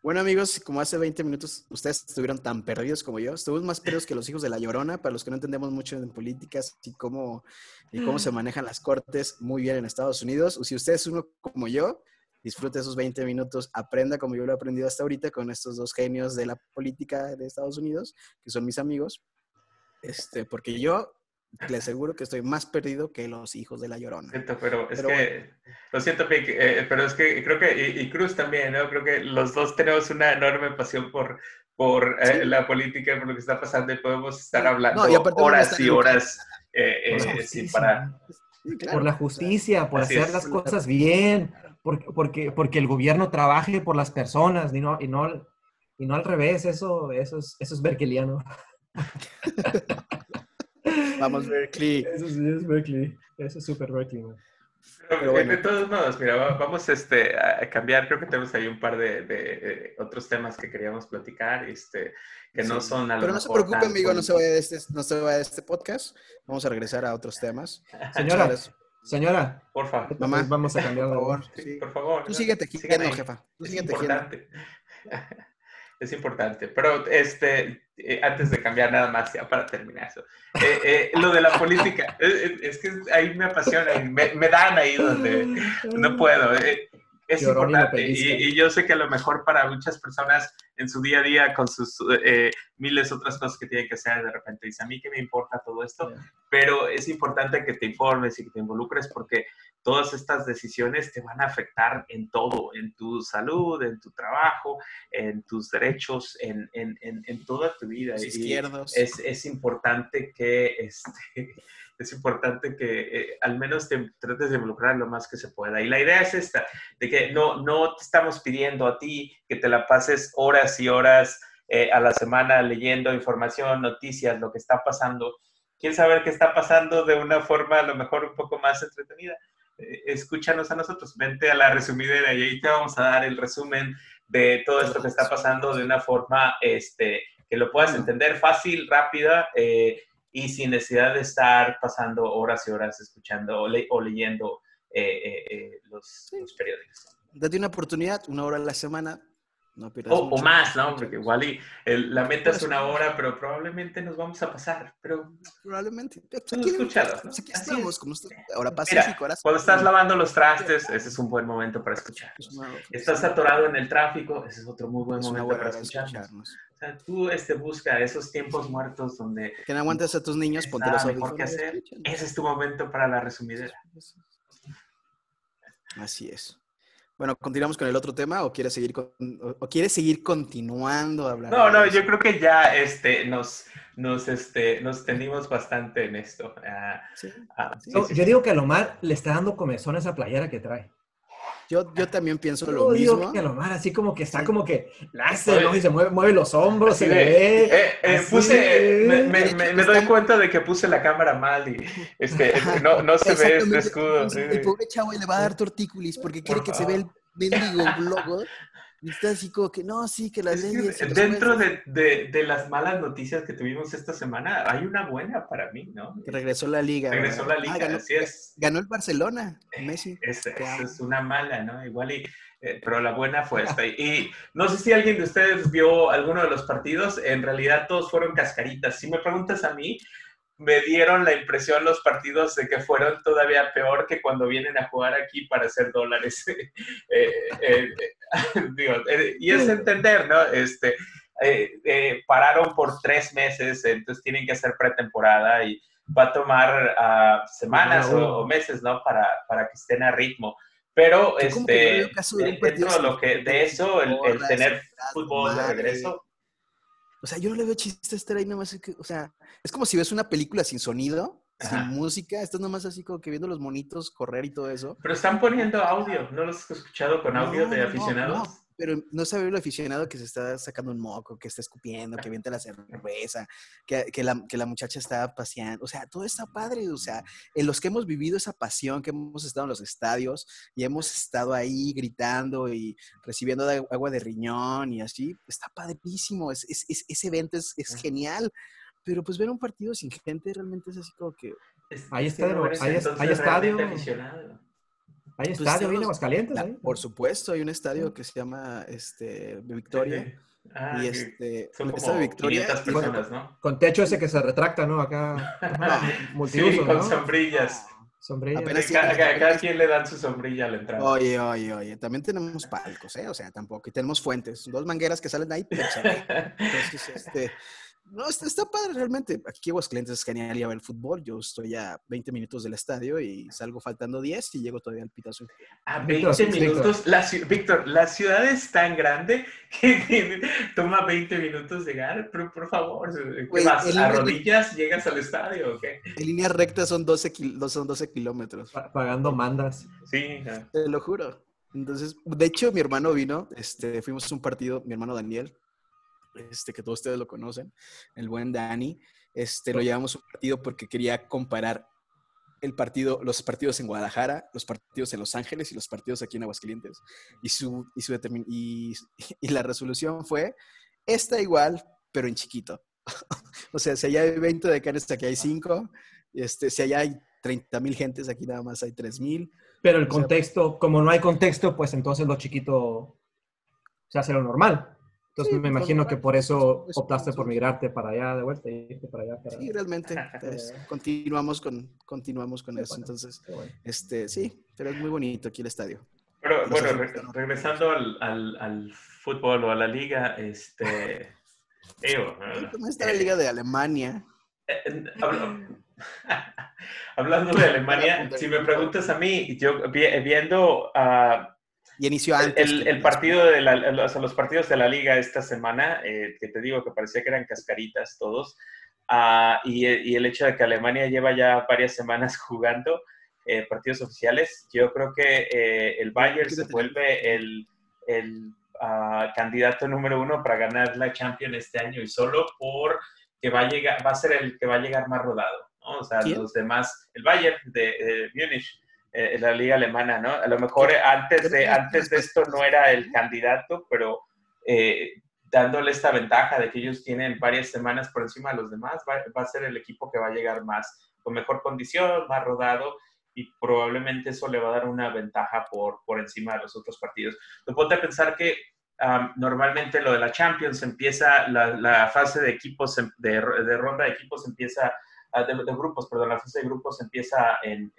[SPEAKER 2] Bueno, amigos, como hace 20 minutos ustedes estuvieron tan perdidos como yo, estuvimos más perdidos que los hijos de la Llorona, para los que no entendemos mucho en políticas y cómo, y cómo se manejan las cortes muy bien en Estados Unidos. O si usted es uno como yo, disfrute esos 20 minutos, aprenda como yo lo he aprendido hasta ahorita con estos dos genios de la política de Estados Unidos, que son mis amigos. Este, porque yo le aseguro que estoy más perdido que los hijos de la Llorona.
[SPEAKER 1] Siento, pero es pero que, bueno. lo siento, Pic, eh, pero es que creo que, y, y, Cruz también, ¿no? Creo que los dos tenemos una enorme pasión por, por eh, sí. la política, por lo que está pasando y podemos estar hablando no, y horas y horas eh, sin parar.
[SPEAKER 3] Sí, claro. Por la justicia, por Así hacer es. las cosas bien, porque, porque, porque el gobierno trabaje por las personas y no, y no, y no al revés, eso, eso, es, eso es berkeliano.
[SPEAKER 2] Vamos, Berkeley.
[SPEAKER 3] Eso sí es Berkeley. Eso es súper Berkeley, man.
[SPEAKER 1] Pero, bueno. De todos modos, mira, vamos este, a cambiar. Creo que tenemos ahí un par de, de, de otros temas que queríamos platicar, este, que sí. no son a lo
[SPEAKER 2] Pero no se preocupe, amigo, no se, vaya de este, no se vaya de este podcast. Vamos a regresar a otros temas.
[SPEAKER 3] Señora, señora.
[SPEAKER 1] Por favor.
[SPEAKER 3] Mamá. Vamos a cambiar,
[SPEAKER 1] por favor. Sí, por favor.
[SPEAKER 2] Tú síguete tejiendo, jefa. Tú síguete
[SPEAKER 1] tejiendo. es importante. Pero este, eh, antes de cambiar nada más, ya para terminar eso, eh, eh, lo de la política, es, es, que ahí me apasiona, me, me, dan ahí donde no puedo. Eh, es importante y, y, yo sé que a lo mejor para muchas personas en su día a día con sus eh, miles otras cosas que tienen que hacer de repente dice a mí que me importa todo esto yeah. pero es importante que te informes y que te involucres porque todas estas decisiones te van a afectar en todo en tu salud en tu trabajo en tus derechos en, en, en, en toda tu vida
[SPEAKER 2] Los izquierdos.
[SPEAKER 1] es, es importante que este es importante que eh, al menos te trates de involucrar lo más que se pueda. Y la idea es esta, de que no, no te estamos pidiendo a ti que te la pases horas y horas eh, a la semana leyendo información, noticias, lo que está pasando. ¿Quieres saber qué está pasando de una forma a lo mejor un poco más entretenida? Eh, escúchanos a nosotros, vente a la resumidera y ahí te vamos a dar el resumen de todo esto que está pasando de una forma este, que lo puedas entender fácil, rápida, eh, y sin necesidad de estar pasando horas y horas escuchando o, le o leyendo eh, eh, eh, los, sí. los, periódicos.
[SPEAKER 2] Date una oportunidad, una hora a la semana.
[SPEAKER 1] No o, o, más, ¿no? Porque igual y el, la meta es una hora, pero probablemente nos vamos a pasar. Pero
[SPEAKER 2] probablemente.
[SPEAKER 1] Pues aquí, escuchado, ¿no?
[SPEAKER 2] aquí estamos, como ahora.
[SPEAKER 1] Mira, cuando estás lavando los trastes, ese es un buen momento para escuchar. Estás atorado en el tráfico, ese es otro muy buen es momento para escucharnos. O sea, tú este, busca esos tiempos muertos donde...
[SPEAKER 2] Que no aguantes a tus niños, ponte los
[SPEAKER 1] mejor que hacer. Ese es tu momento para la resumidera.
[SPEAKER 2] Así es. Bueno, ¿continuamos con el otro tema o quieres seguir, o quieres seguir continuando hablando?
[SPEAKER 1] No, no, yo creo que ya este, nos, nos, este, nos tendimos bastante en esto. Ah,
[SPEAKER 3] ah, yo digo que a Lomar le está dando comezón a esa playera que trae.
[SPEAKER 2] Yo, yo también pienso lo mismo.
[SPEAKER 3] Que Lomar así como que está como que la hace, ¿no? Y se mueve, mueve los hombros, se ve.
[SPEAKER 1] Eh, eh, puse, me, me, me, doy cuenta de que puse la cámara mal y este, no, no se ve este escudo.
[SPEAKER 2] El pobre chavo le va a dar tortícolis porque quiere que se vea el mendigo logo y está así como que, no, sí, que las leyes...
[SPEAKER 1] dentro de, de, de, las malas noticias que tuvimos esta semana, hay una buena para mí, ¿no?
[SPEAKER 2] regresó la liga.
[SPEAKER 1] Regresó la liga, ah,
[SPEAKER 2] ganó,
[SPEAKER 1] así es.
[SPEAKER 2] Ganó el Barcelona, Messi.
[SPEAKER 1] Esa es una mala, ¿no? Igual y... Eh, pero la buena fue esta. Y no sé si alguien de ustedes vio alguno de los partidos, en realidad todos fueron cascaritas. Si me preguntas a mí, me dieron la impresión los partidos de que fueron todavía peor que cuando vienen a jugar aquí para hacer dólares. Eh, eh, eh, y es entender, ¿no? Este, pararon por tres meses, entonces tienen que hacer pretemporada y va a tomar ah, semanas o, meses, ¿no? Para, para que estén a ritmo. Pero este, dentro de, lo que, de eso, el, tener fútbol de regreso,
[SPEAKER 2] o sea, yo no le veo chiste estar ahí nomás. O sea, es como si ves una película sin sonido, sin música. Estás nomás así como que viendo los monitos correr y todo eso.
[SPEAKER 1] Pero están poniendo audio. ¿No los has escuchado con audio de aficionados?
[SPEAKER 2] Pero no sabe el aficionado que se está sacando un moco, que está escupiendo, que avienta la cerveza, que, que, la, que, la, muchacha está paseando. O sea, todo está padre. O sea, en los que hemos vivido esa pasión, que hemos estado en los estadios y hemos estado ahí gritando y recibiendo agua de riñón y así, está padrísimo. Es, es, ese evento es, es genial. Pero pues ver un partido sin gente realmente es así como que...
[SPEAKER 3] Ahí está, hay, hay estadio. ¿Hay pues estadio ahí en Aguascalientes? ¿eh?
[SPEAKER 2] Por supuesto, hay un estadio que se llama este, Victoria. Ah, y este,
[SPEAKER 1] son como Victoria, personas, ¿no?
[SPEAKER 3] Con techo ese que se retracta, ¿no? Acá,
[SPEAKER 1] multiuso, sí, con sombrillas.
[SPEAKER 3] Sombrillas.
[SPEAKER 1] Cada, cada, quien le dan su sombrilla a la entrada.
[SPEAKER 2] Oye, oye, oye, también tenemos palcos, ¿eh? O sea, tampoco, y tenemos fuentes, dos mangueras que salen ahí, pero Entonces, este, no, está, padre realmente. Aquí clientes es genial ir a ver el fútbol. Yo estoy a 20 minutos del estadio y salgo faltando 10 y llego todavía al pitazo.
[SPEAKER 1] A 20 minutos. La, Víctor, la ciudad es tan grande que toma 20 minutos llegar. Pero por favor, ¿qué vas? ¿A rodillas llegas al estadio o qué?
[SPEAKER 2] En línea recta son 12, son 12 kilómetros.
[SPEAKER 3] Pagando mandas.
[SPEAKER 1] Sí.
[SPEAKER 2] Te lo juro. Entonces, de hecho, mi hermano vino, este, fuimos a un partido, mi hermano Daniel, este, que todos ustedes lo conocen, el buen Dani, este, lo llevamos un partido porque quería comparar el partido, los partidos en Guadalajara, los partidos en Los Ángeles y los partidos aquí en Aguascalientes. Y, su, y, su y, y la resolución fue, está igual, pero en chiquito. o sea, si allá hay 20 de canes, aquí hay 5. Este, si allá hay 30 mil gentes, aquí nada más hay 3 mil.
[SPEAKER 3] Pero el contexto, como no hay contexto, pues entonces lo chiquito se hace lo normal. Entonces me imagino que por eso optaste por migrarte para allá de vuelta y irte para allá.
[SPEAKER 2] Sí, realmente. Pues, continuamos con, continuamos con eso. Entonces, este, sí, pero es muy bonito aquí el estadio.
[SPEAKER 1] Pero bueno, regresando al, al, al, fútbol o a la liga, este...
[SPEAKER 2] ¿Cómo está la liga de Alemania?
[SPEAKER 1] Eh, eh, hablando de Alemania, si me preguntas a mí, yo viendo a
[SPEAKER 2] y inició antes.
[SPEAKER 1] El, partido de la, los partidos de la liga esta semana, eh, que te digo que parecía que eran cascaritas todos, uh, y, y, el hecho de que Alemania lleva ya varias semanas jugando eh, partidos oficiales, yo creo que eh, el Bayern se vuelve el, el uh, candidato número uno para ganar la Champions este año y solo por que va a llegar, va a ser el que va a llegar más rodado. ¿no? O sea, los demás, el Bayern de, de Múnich en la liga alemana, ¿no? A lo mejor antes de, antes de esto no era el candidato, pero eh, dándole esta ventaja de que ellos tienen varias semanas por encima de los demás, va, a ser el equipo que va a llegar más, con mejor condición, más rodado, y probablemente eso le va a dar una ventaja por, por encima de los otros partidos. Me ponte a pensar que normalmente lo de la Champions empieza, la, fase de equipos, de, de, ronda de equipos empieza, ah, de, grupos, perdón, la fase de grupos empieza en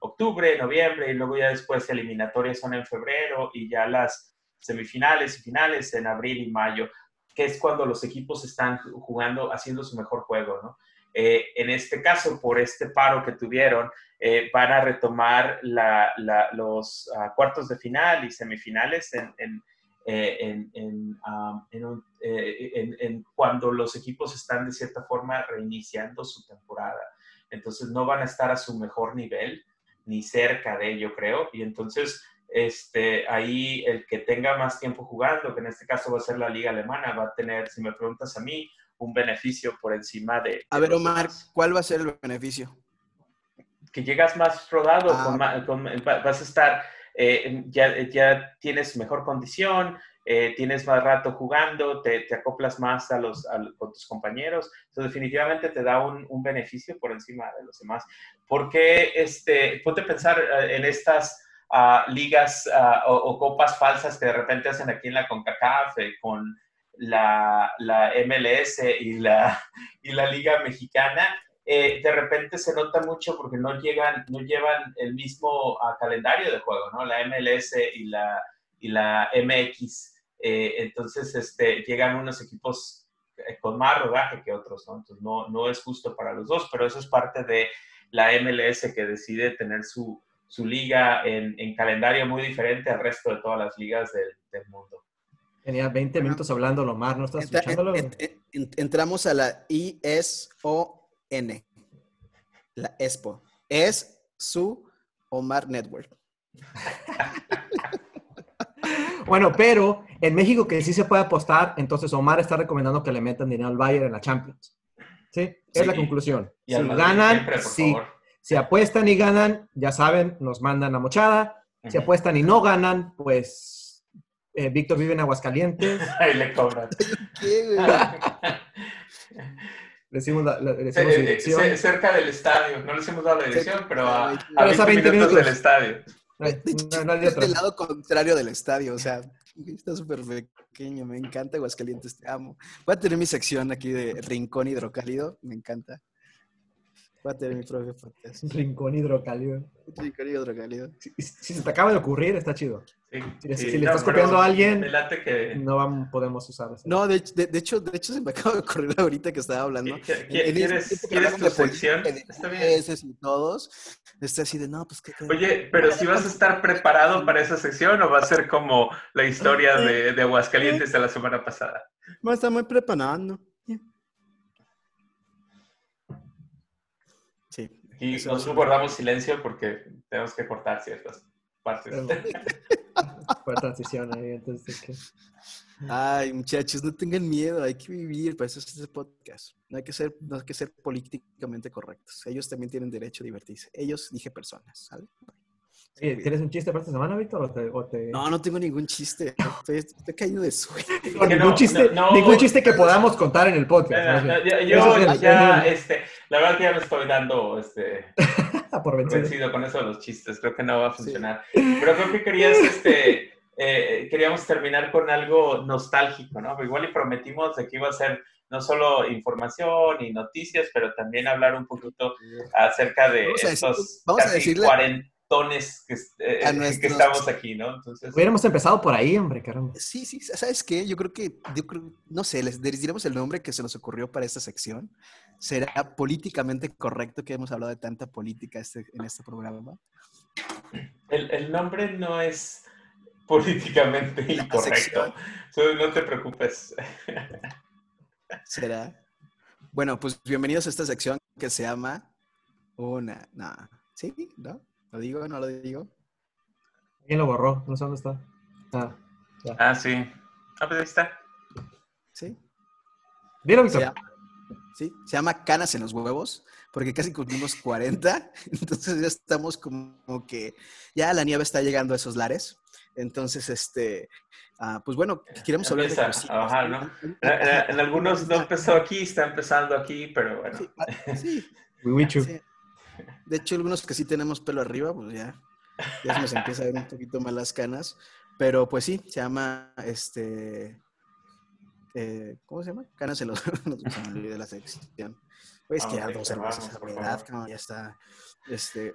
[SPEAKER 1] octubre, noviembre y luego ya después eliminatorias son en febrero y ya las semifinales y finales en abril y mayo, que es cuando los equipos están jugando, haciendo su mejor juego, ¿no? Eh, en este caso, por este paro que tuvieron, eh, van a retomar los ah, cuartos de final y semifinales en, en, eh, um, en, cuando los equipos están de cierta forma reiniciando su temporada. Entonces no van a estar a su mejor nivel ni cerca de ello, creo. Y entonces este, ahí el que tenga más tiempo jugando, que en este caso va a ser la liga alemana, va a tener, si me preguntas a mí, un beneficio por encima de...
[SPEAKER 2] a ver, Omar, ¿cuál va a ser el beneficio?
[SPEAKER 1] Que llegas más rodado, ah, vas a estar, eh, ya, ya tienes mejor condición, eh, tienes más rato jugando, te, te acoplas más a los, con tus compañeros. Eso definitivamente te da un, un, beneficio por encima de los demás. Porque, este, ponte a pensar eh, en estas ligas o, copas falsas que de repente hacen aquí en la CONCACAF eh, con la, la, MLS y la, y la Liga Mexicana, eh, de repente se nota mucho porque no, llegan, no llevan el mismo calendario de juego, ¿no? La MLS y la, y la MX. Eh, entonces, este, llegan unos equipos con más rodaje que otros, ¿no? Entonces, no, no es justo para los dos, pero eso es parte de la MLS que decide tener su, su liga en, en, calendario muy diferente al resto de todas las ligas del, del mundo.
[SPEAKER 3] Tenía 20 minutos hablando, Omar, ¿no estás escuchándolo?
[SPEAKER 2] entramos a la ISON, la ESPO. Es su Omar Network.
[SPEAKER 3] bueno, pero en México que sí se puede apostar, entonces Omar está recomendando que le metan dinero al Bayern en la Champions. ¿Sí? Es la conclusión. si ganan, sí. Si apuestan y ganan, ya saben, nos mandan a mochada. Si apuestan y no ganan, pues eh, Víctor vive en Aguascalientes.
[SPEAKER 1] Ahí le cobran.
[SPEAKER 3] decimos la,
[SPEAKER 1] dirección. cerca del estadio. No les hemos dado la dirección, pero a, a 20, minutos, del estadio.
[SPEAKER 2] No, es del lado contrario del estadio, o sea, está súper pequeño, me encanta Aguascalientes, te amo. Voy a tener mi sección aquí de Rincón Hidrocálido, me encanta. Voy a tener mi propio podcast.
[SPEAKER 3] Rincón hidrocálido.
[SPEAKER 2] Rincón hidrocálido.
[SPEAKER 3] Si, si, se te acaba de ocurrir, está chido. si, le estás copiando a alguien, no podemos usar eso.
[SPEAKER 2] No, de, de, hecho, de hecho se me acaba de ocurrir ahorita que estaba hablando.
[SPEAKER 1] ¿Quieres, ¿quieres tu sección?
[SPEAKER 2] Está bien. y todos. Está así de, no, pues qué.
[SPEAKER 1] Oye, pero si vas a estar preparado para esa sección o va a ser como la historia de, de Aguascalientes de la semana pasada.
[SPEAKER 2] Va a estar muy preparando.
[SPEAKER 1] Y nosotros guardamos silencio porque tenemos que cortar ciertas partes.
[SPEAKER 3] Fue transición ahí, entonces ¿qué?
[SPEAKER 2] Ay, muchachos, no tengan miedo, hay que vivir, para eso es este podcast. No hay que ser, no hay que ser políticamente correctos. Ellos también tienen derecho a divertirse. Ellos, dije personas,
[SPEAKER 3] ¿Tienes un chiste para esta semana, Víctor? O te,
[SPEAKER 2] No, no tengo ningún chiste. Estoy, estoy caído de sueño.
[SPEAKER 3] ningún, chiste, ningún chiste que podamos contar en el podcast.
[SPEAKER 1] yo ya, este, la verdad que ya me estoy dando este, por vencido. con eso de los chistes. Creo que no va a funcionar. Pero creo que querías, este, eh, queríamos terminar con algo nostálgico, ¿no? Igual y prometimos de que iba a ser no solo información y noticias, pero también hablar un poquito acerca de estos casi 40 tones que, eh, que, estamos aquí, ¿no? Entonces...
[SPEAKER 3] Hubiéramos empezado por ahí, hombre, caramba.
[SPEAKER 2] Sí, sí, ¿sabes qué? Yo creo que, yo creo, no sé, les diremos el nombre que se nos ocurrió para esta sección. ¿Será políticamente correcto que hemos hablado de tanta política este, en este programa?
[SPEAKER 1] El, el nombre no es políticamente incorrecto. no te preocupes.
[SPEAKER 2] ¿Será? Bueno, pues bienvenidos a esta sección que se llama Una... No, ¿sí? ¿No? ¿Lo digo o no lo digo?
[SPEAKER 3] ¿Quién lo borró? No sé dónde está.
[SPEAKER 1] Ah, ah sí. Ah, pues ahí está.
[SPEAKER 2] Sí.
[SPEAKER 3] Dilo, Víctor.
[SPEAKER 2] Sí, se llama Canas en los huevos, porque casi cumplimos 40, entonces ya estamos como que ya la nieve está llegando a esos lares. Entonces, este, ah, pues bueno, queremos hablar de
[SPEAKER 1] a bajar, ¿no? En, algunos no empezó aquí, está empezando aquí, pero bueno. Sí, ah,
[SPEAKER 2] sí. sí. De hecho, algunos que sí tenemos pelo arriba, pues ya, ya se nos empieza a ver un poquito más las canas. Pero pues sí, se llama este. Eh, ¿Cómo se llama? Canas en los. se me olvidó la sección. Pues que ya dos cervezas a edad, ya está. Este.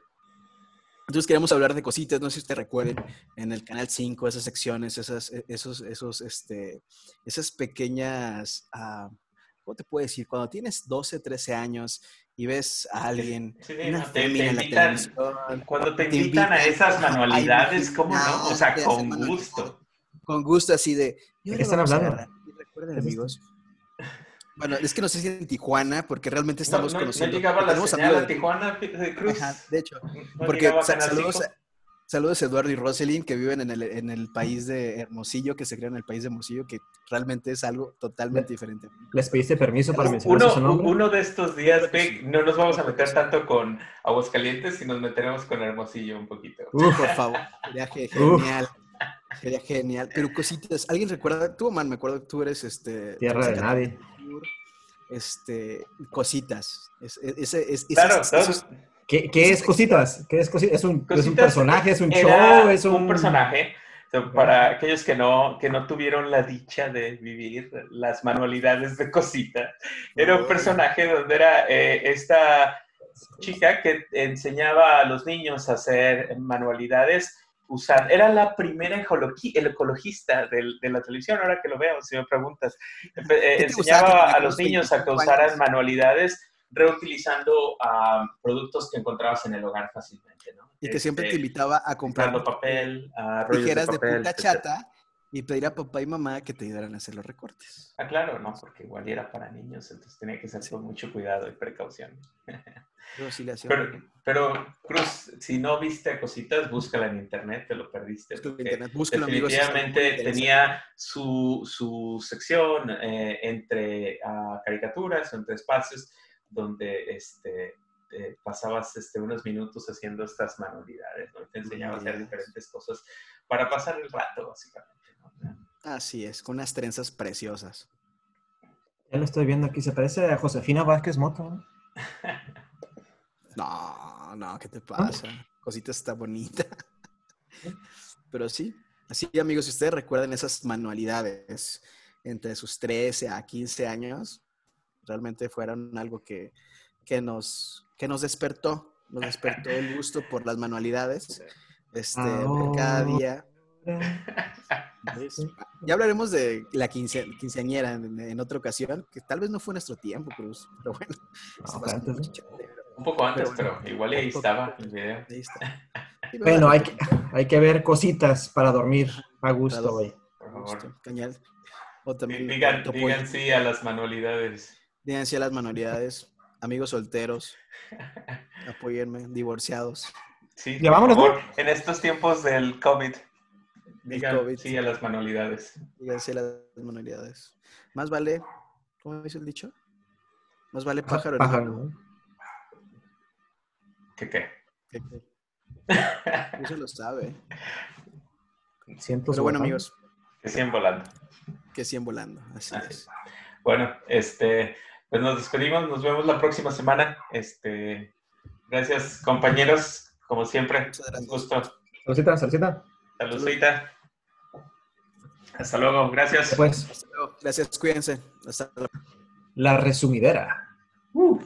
[SPEAKER 2] Entonces queremos hablar de cositas, no sé si ustedes recuerden, en el canal 5, esas secciones, esas, e, esos, esos, este, esas pequeñas, uh, ¿cómo te puedo decir? Cuando tienes 12, 13 años y ves a alguien,
[SPEAKER 1] sí, una te, invitan, cuando te, invitan, a esas manualidades, ¿cómo no? O sea, con gusto.
[SPEAKER 2] Con gusto, así de...
[SPEAKER 3] ¿De qué están hablando?
[SPEAKER 2] Recuerden, amigos. Bueno, es que no sé si en Tijuana, porque realmente estamos
[SPEAKER 1] no, no,
[SPEAKER 2] conociendo.
[SPEAKER 1] No llegaba la señal a Tijuana, de Cruz.
[SPEAKER 2] Ajá, de hecho, porque saludos, saludos a Eduardo y Roselyn, que viven en el, en el país de Hermosillo, que se crean en el país de Hermosillo, que realmente es algo totalmente diferente.
[SPEAKER 3] ¿Les pediste permiso para mencionar
[SPEAKER 1] uno,
[SPEAKER 3] su nombre?
[SPEAKER 1] Uno de estos días, no nos vamos a meter tanto con Aguascalientes y nos meteremos con Hermosillo un poquito.
[SPEAKER 2] Uf, por favor, sería genial. Sería genial. Pero cositas, ¿alguien recuerda? Tú, man, me acuerdo que tú eres este.
[SPEAKER 3] Tierra de nadie.
[SPEAKER 2] Este, cositas. Es, es, es,
[SPEAKER 1] claro,
[SPEAKER 3] ¿Qué, ¿Qué, es Cositas? ¿Qué es, cositas? ¿Es, un, ¿Es un personaje? ¿Es un show? ¿Es
[SPEAKER 1] un... un personaje? Para aquellos que no, que no tuvieron la dicha de vivir las manualidades de Cosita, era un personaje donde era eh, esta chica que enseñaba a los niños a hacer manualidades usando. Era la primera el ecologista de, de, la televisión, ahora que lo veo, si me preguntas. Eh, enseñaba a los niños a que usaran manualidades reutilizando uh, productos que encontrabas en el hogar fácilmente, ¿no?
[SPEAKER 2] Y que siempre te este, invitaba a comprar
[SPEAKER 1] papel,
[SPEAKER 2] tijeras
[SPEAKER 1] de, papel,
[SPEAKER 2] de puta chata y pedir a papá y mamá que te ayudaran a hacer los recortes.
[SPEAKER 1] Ah, claro, no, porque igual era para niños, entonces tenía que ser con mucho cuidado y precaución. Pero, pero, Cruz, si no viste cositas, búscala en internet, te lo perdiste.
[SPEAKER 2] internet,
[SPEAKER 1] búscalo, definitivamente tenía su, su sección eh, entre uh, caricaturas entre espacios donde este, eh, pasabas este, unos minutos haciendo estas manualidades, ¿no? Te enseñaba a hacer diferentes cosas para pasar el rato, básicamente.
[SPEAKER 2] Así es, con unas trenzas preciosas.
[SPEAKER 3] Ya lo estoy viendo aquí, se parece a Josefina Vázquez Moto.
[SPEAKER 2] No, no, ¿qué te pasa? Cosita está bonita. Pero sí, así amigos, si ustedes recuerdan esas manualidades entre sus 13 a 15 años, realmente fueron algo que, que, nos, que nos despertó, nos despertó el gusto por las manualidades. Este, cada día. Ya hablaremos de la quince, quinceañera en, otra ocasión, que tal vez no fue nuestro tiempo, Cruz, pero bueno.
[SPEAKER 1] un poco antes, pero igual ahí estaba el video.
[SPEAKER 3] bueno, hay que, hay que ver cositas para dormir a gusto, güey.
[SPEAKER 1] Por favor.
[SPEAKER 2] Cañal.
[SPEAKER 1] digan, digan sí a las manualidades.
[SPEAKER 2] Digan sí a las manualidades. Amigos solteros, apóyenme, divorciados.
[SPEAKER 1] Sí, ¿Ya vámonos, favor, en estos tiempos del COVID. Digan COVID, sí a las manualidades.
[SPEAKER 2] Digan sí a las manualidades. Más vale, ¿cómo dice el dicho? Más vale pájaro.
[SPEAKER 3] Pájaro.
[SPEAKER 1] ¿Qué qué?
[SPEAKER 2] ¿Qué qué? Eso lo sabe.
[SPEAKER 3] Cientos
[SPEAKER 2] Pero bueno, amigos.
[SPEAKER 1] Que siguen volando.
[SPEAKER 2] Que siguen volando, así, así. es.
[SPEAKER 1] Bueno, este, pues nos despedimos, nos vemos la próxima semana. Este, gracias, compañeros, como siempre. Un gusto.
[SPEAKER 3] Saludcita, saludcita.
[SPEAKER 1] Saludcita. Hasta luego, gracias.
[SPEAKER 3] Pues.
[SPEAKER 2] Gracias, cuídense. Hasta
[SPEAKER 3] La resumidera.
[SPEAKER 1] Uh.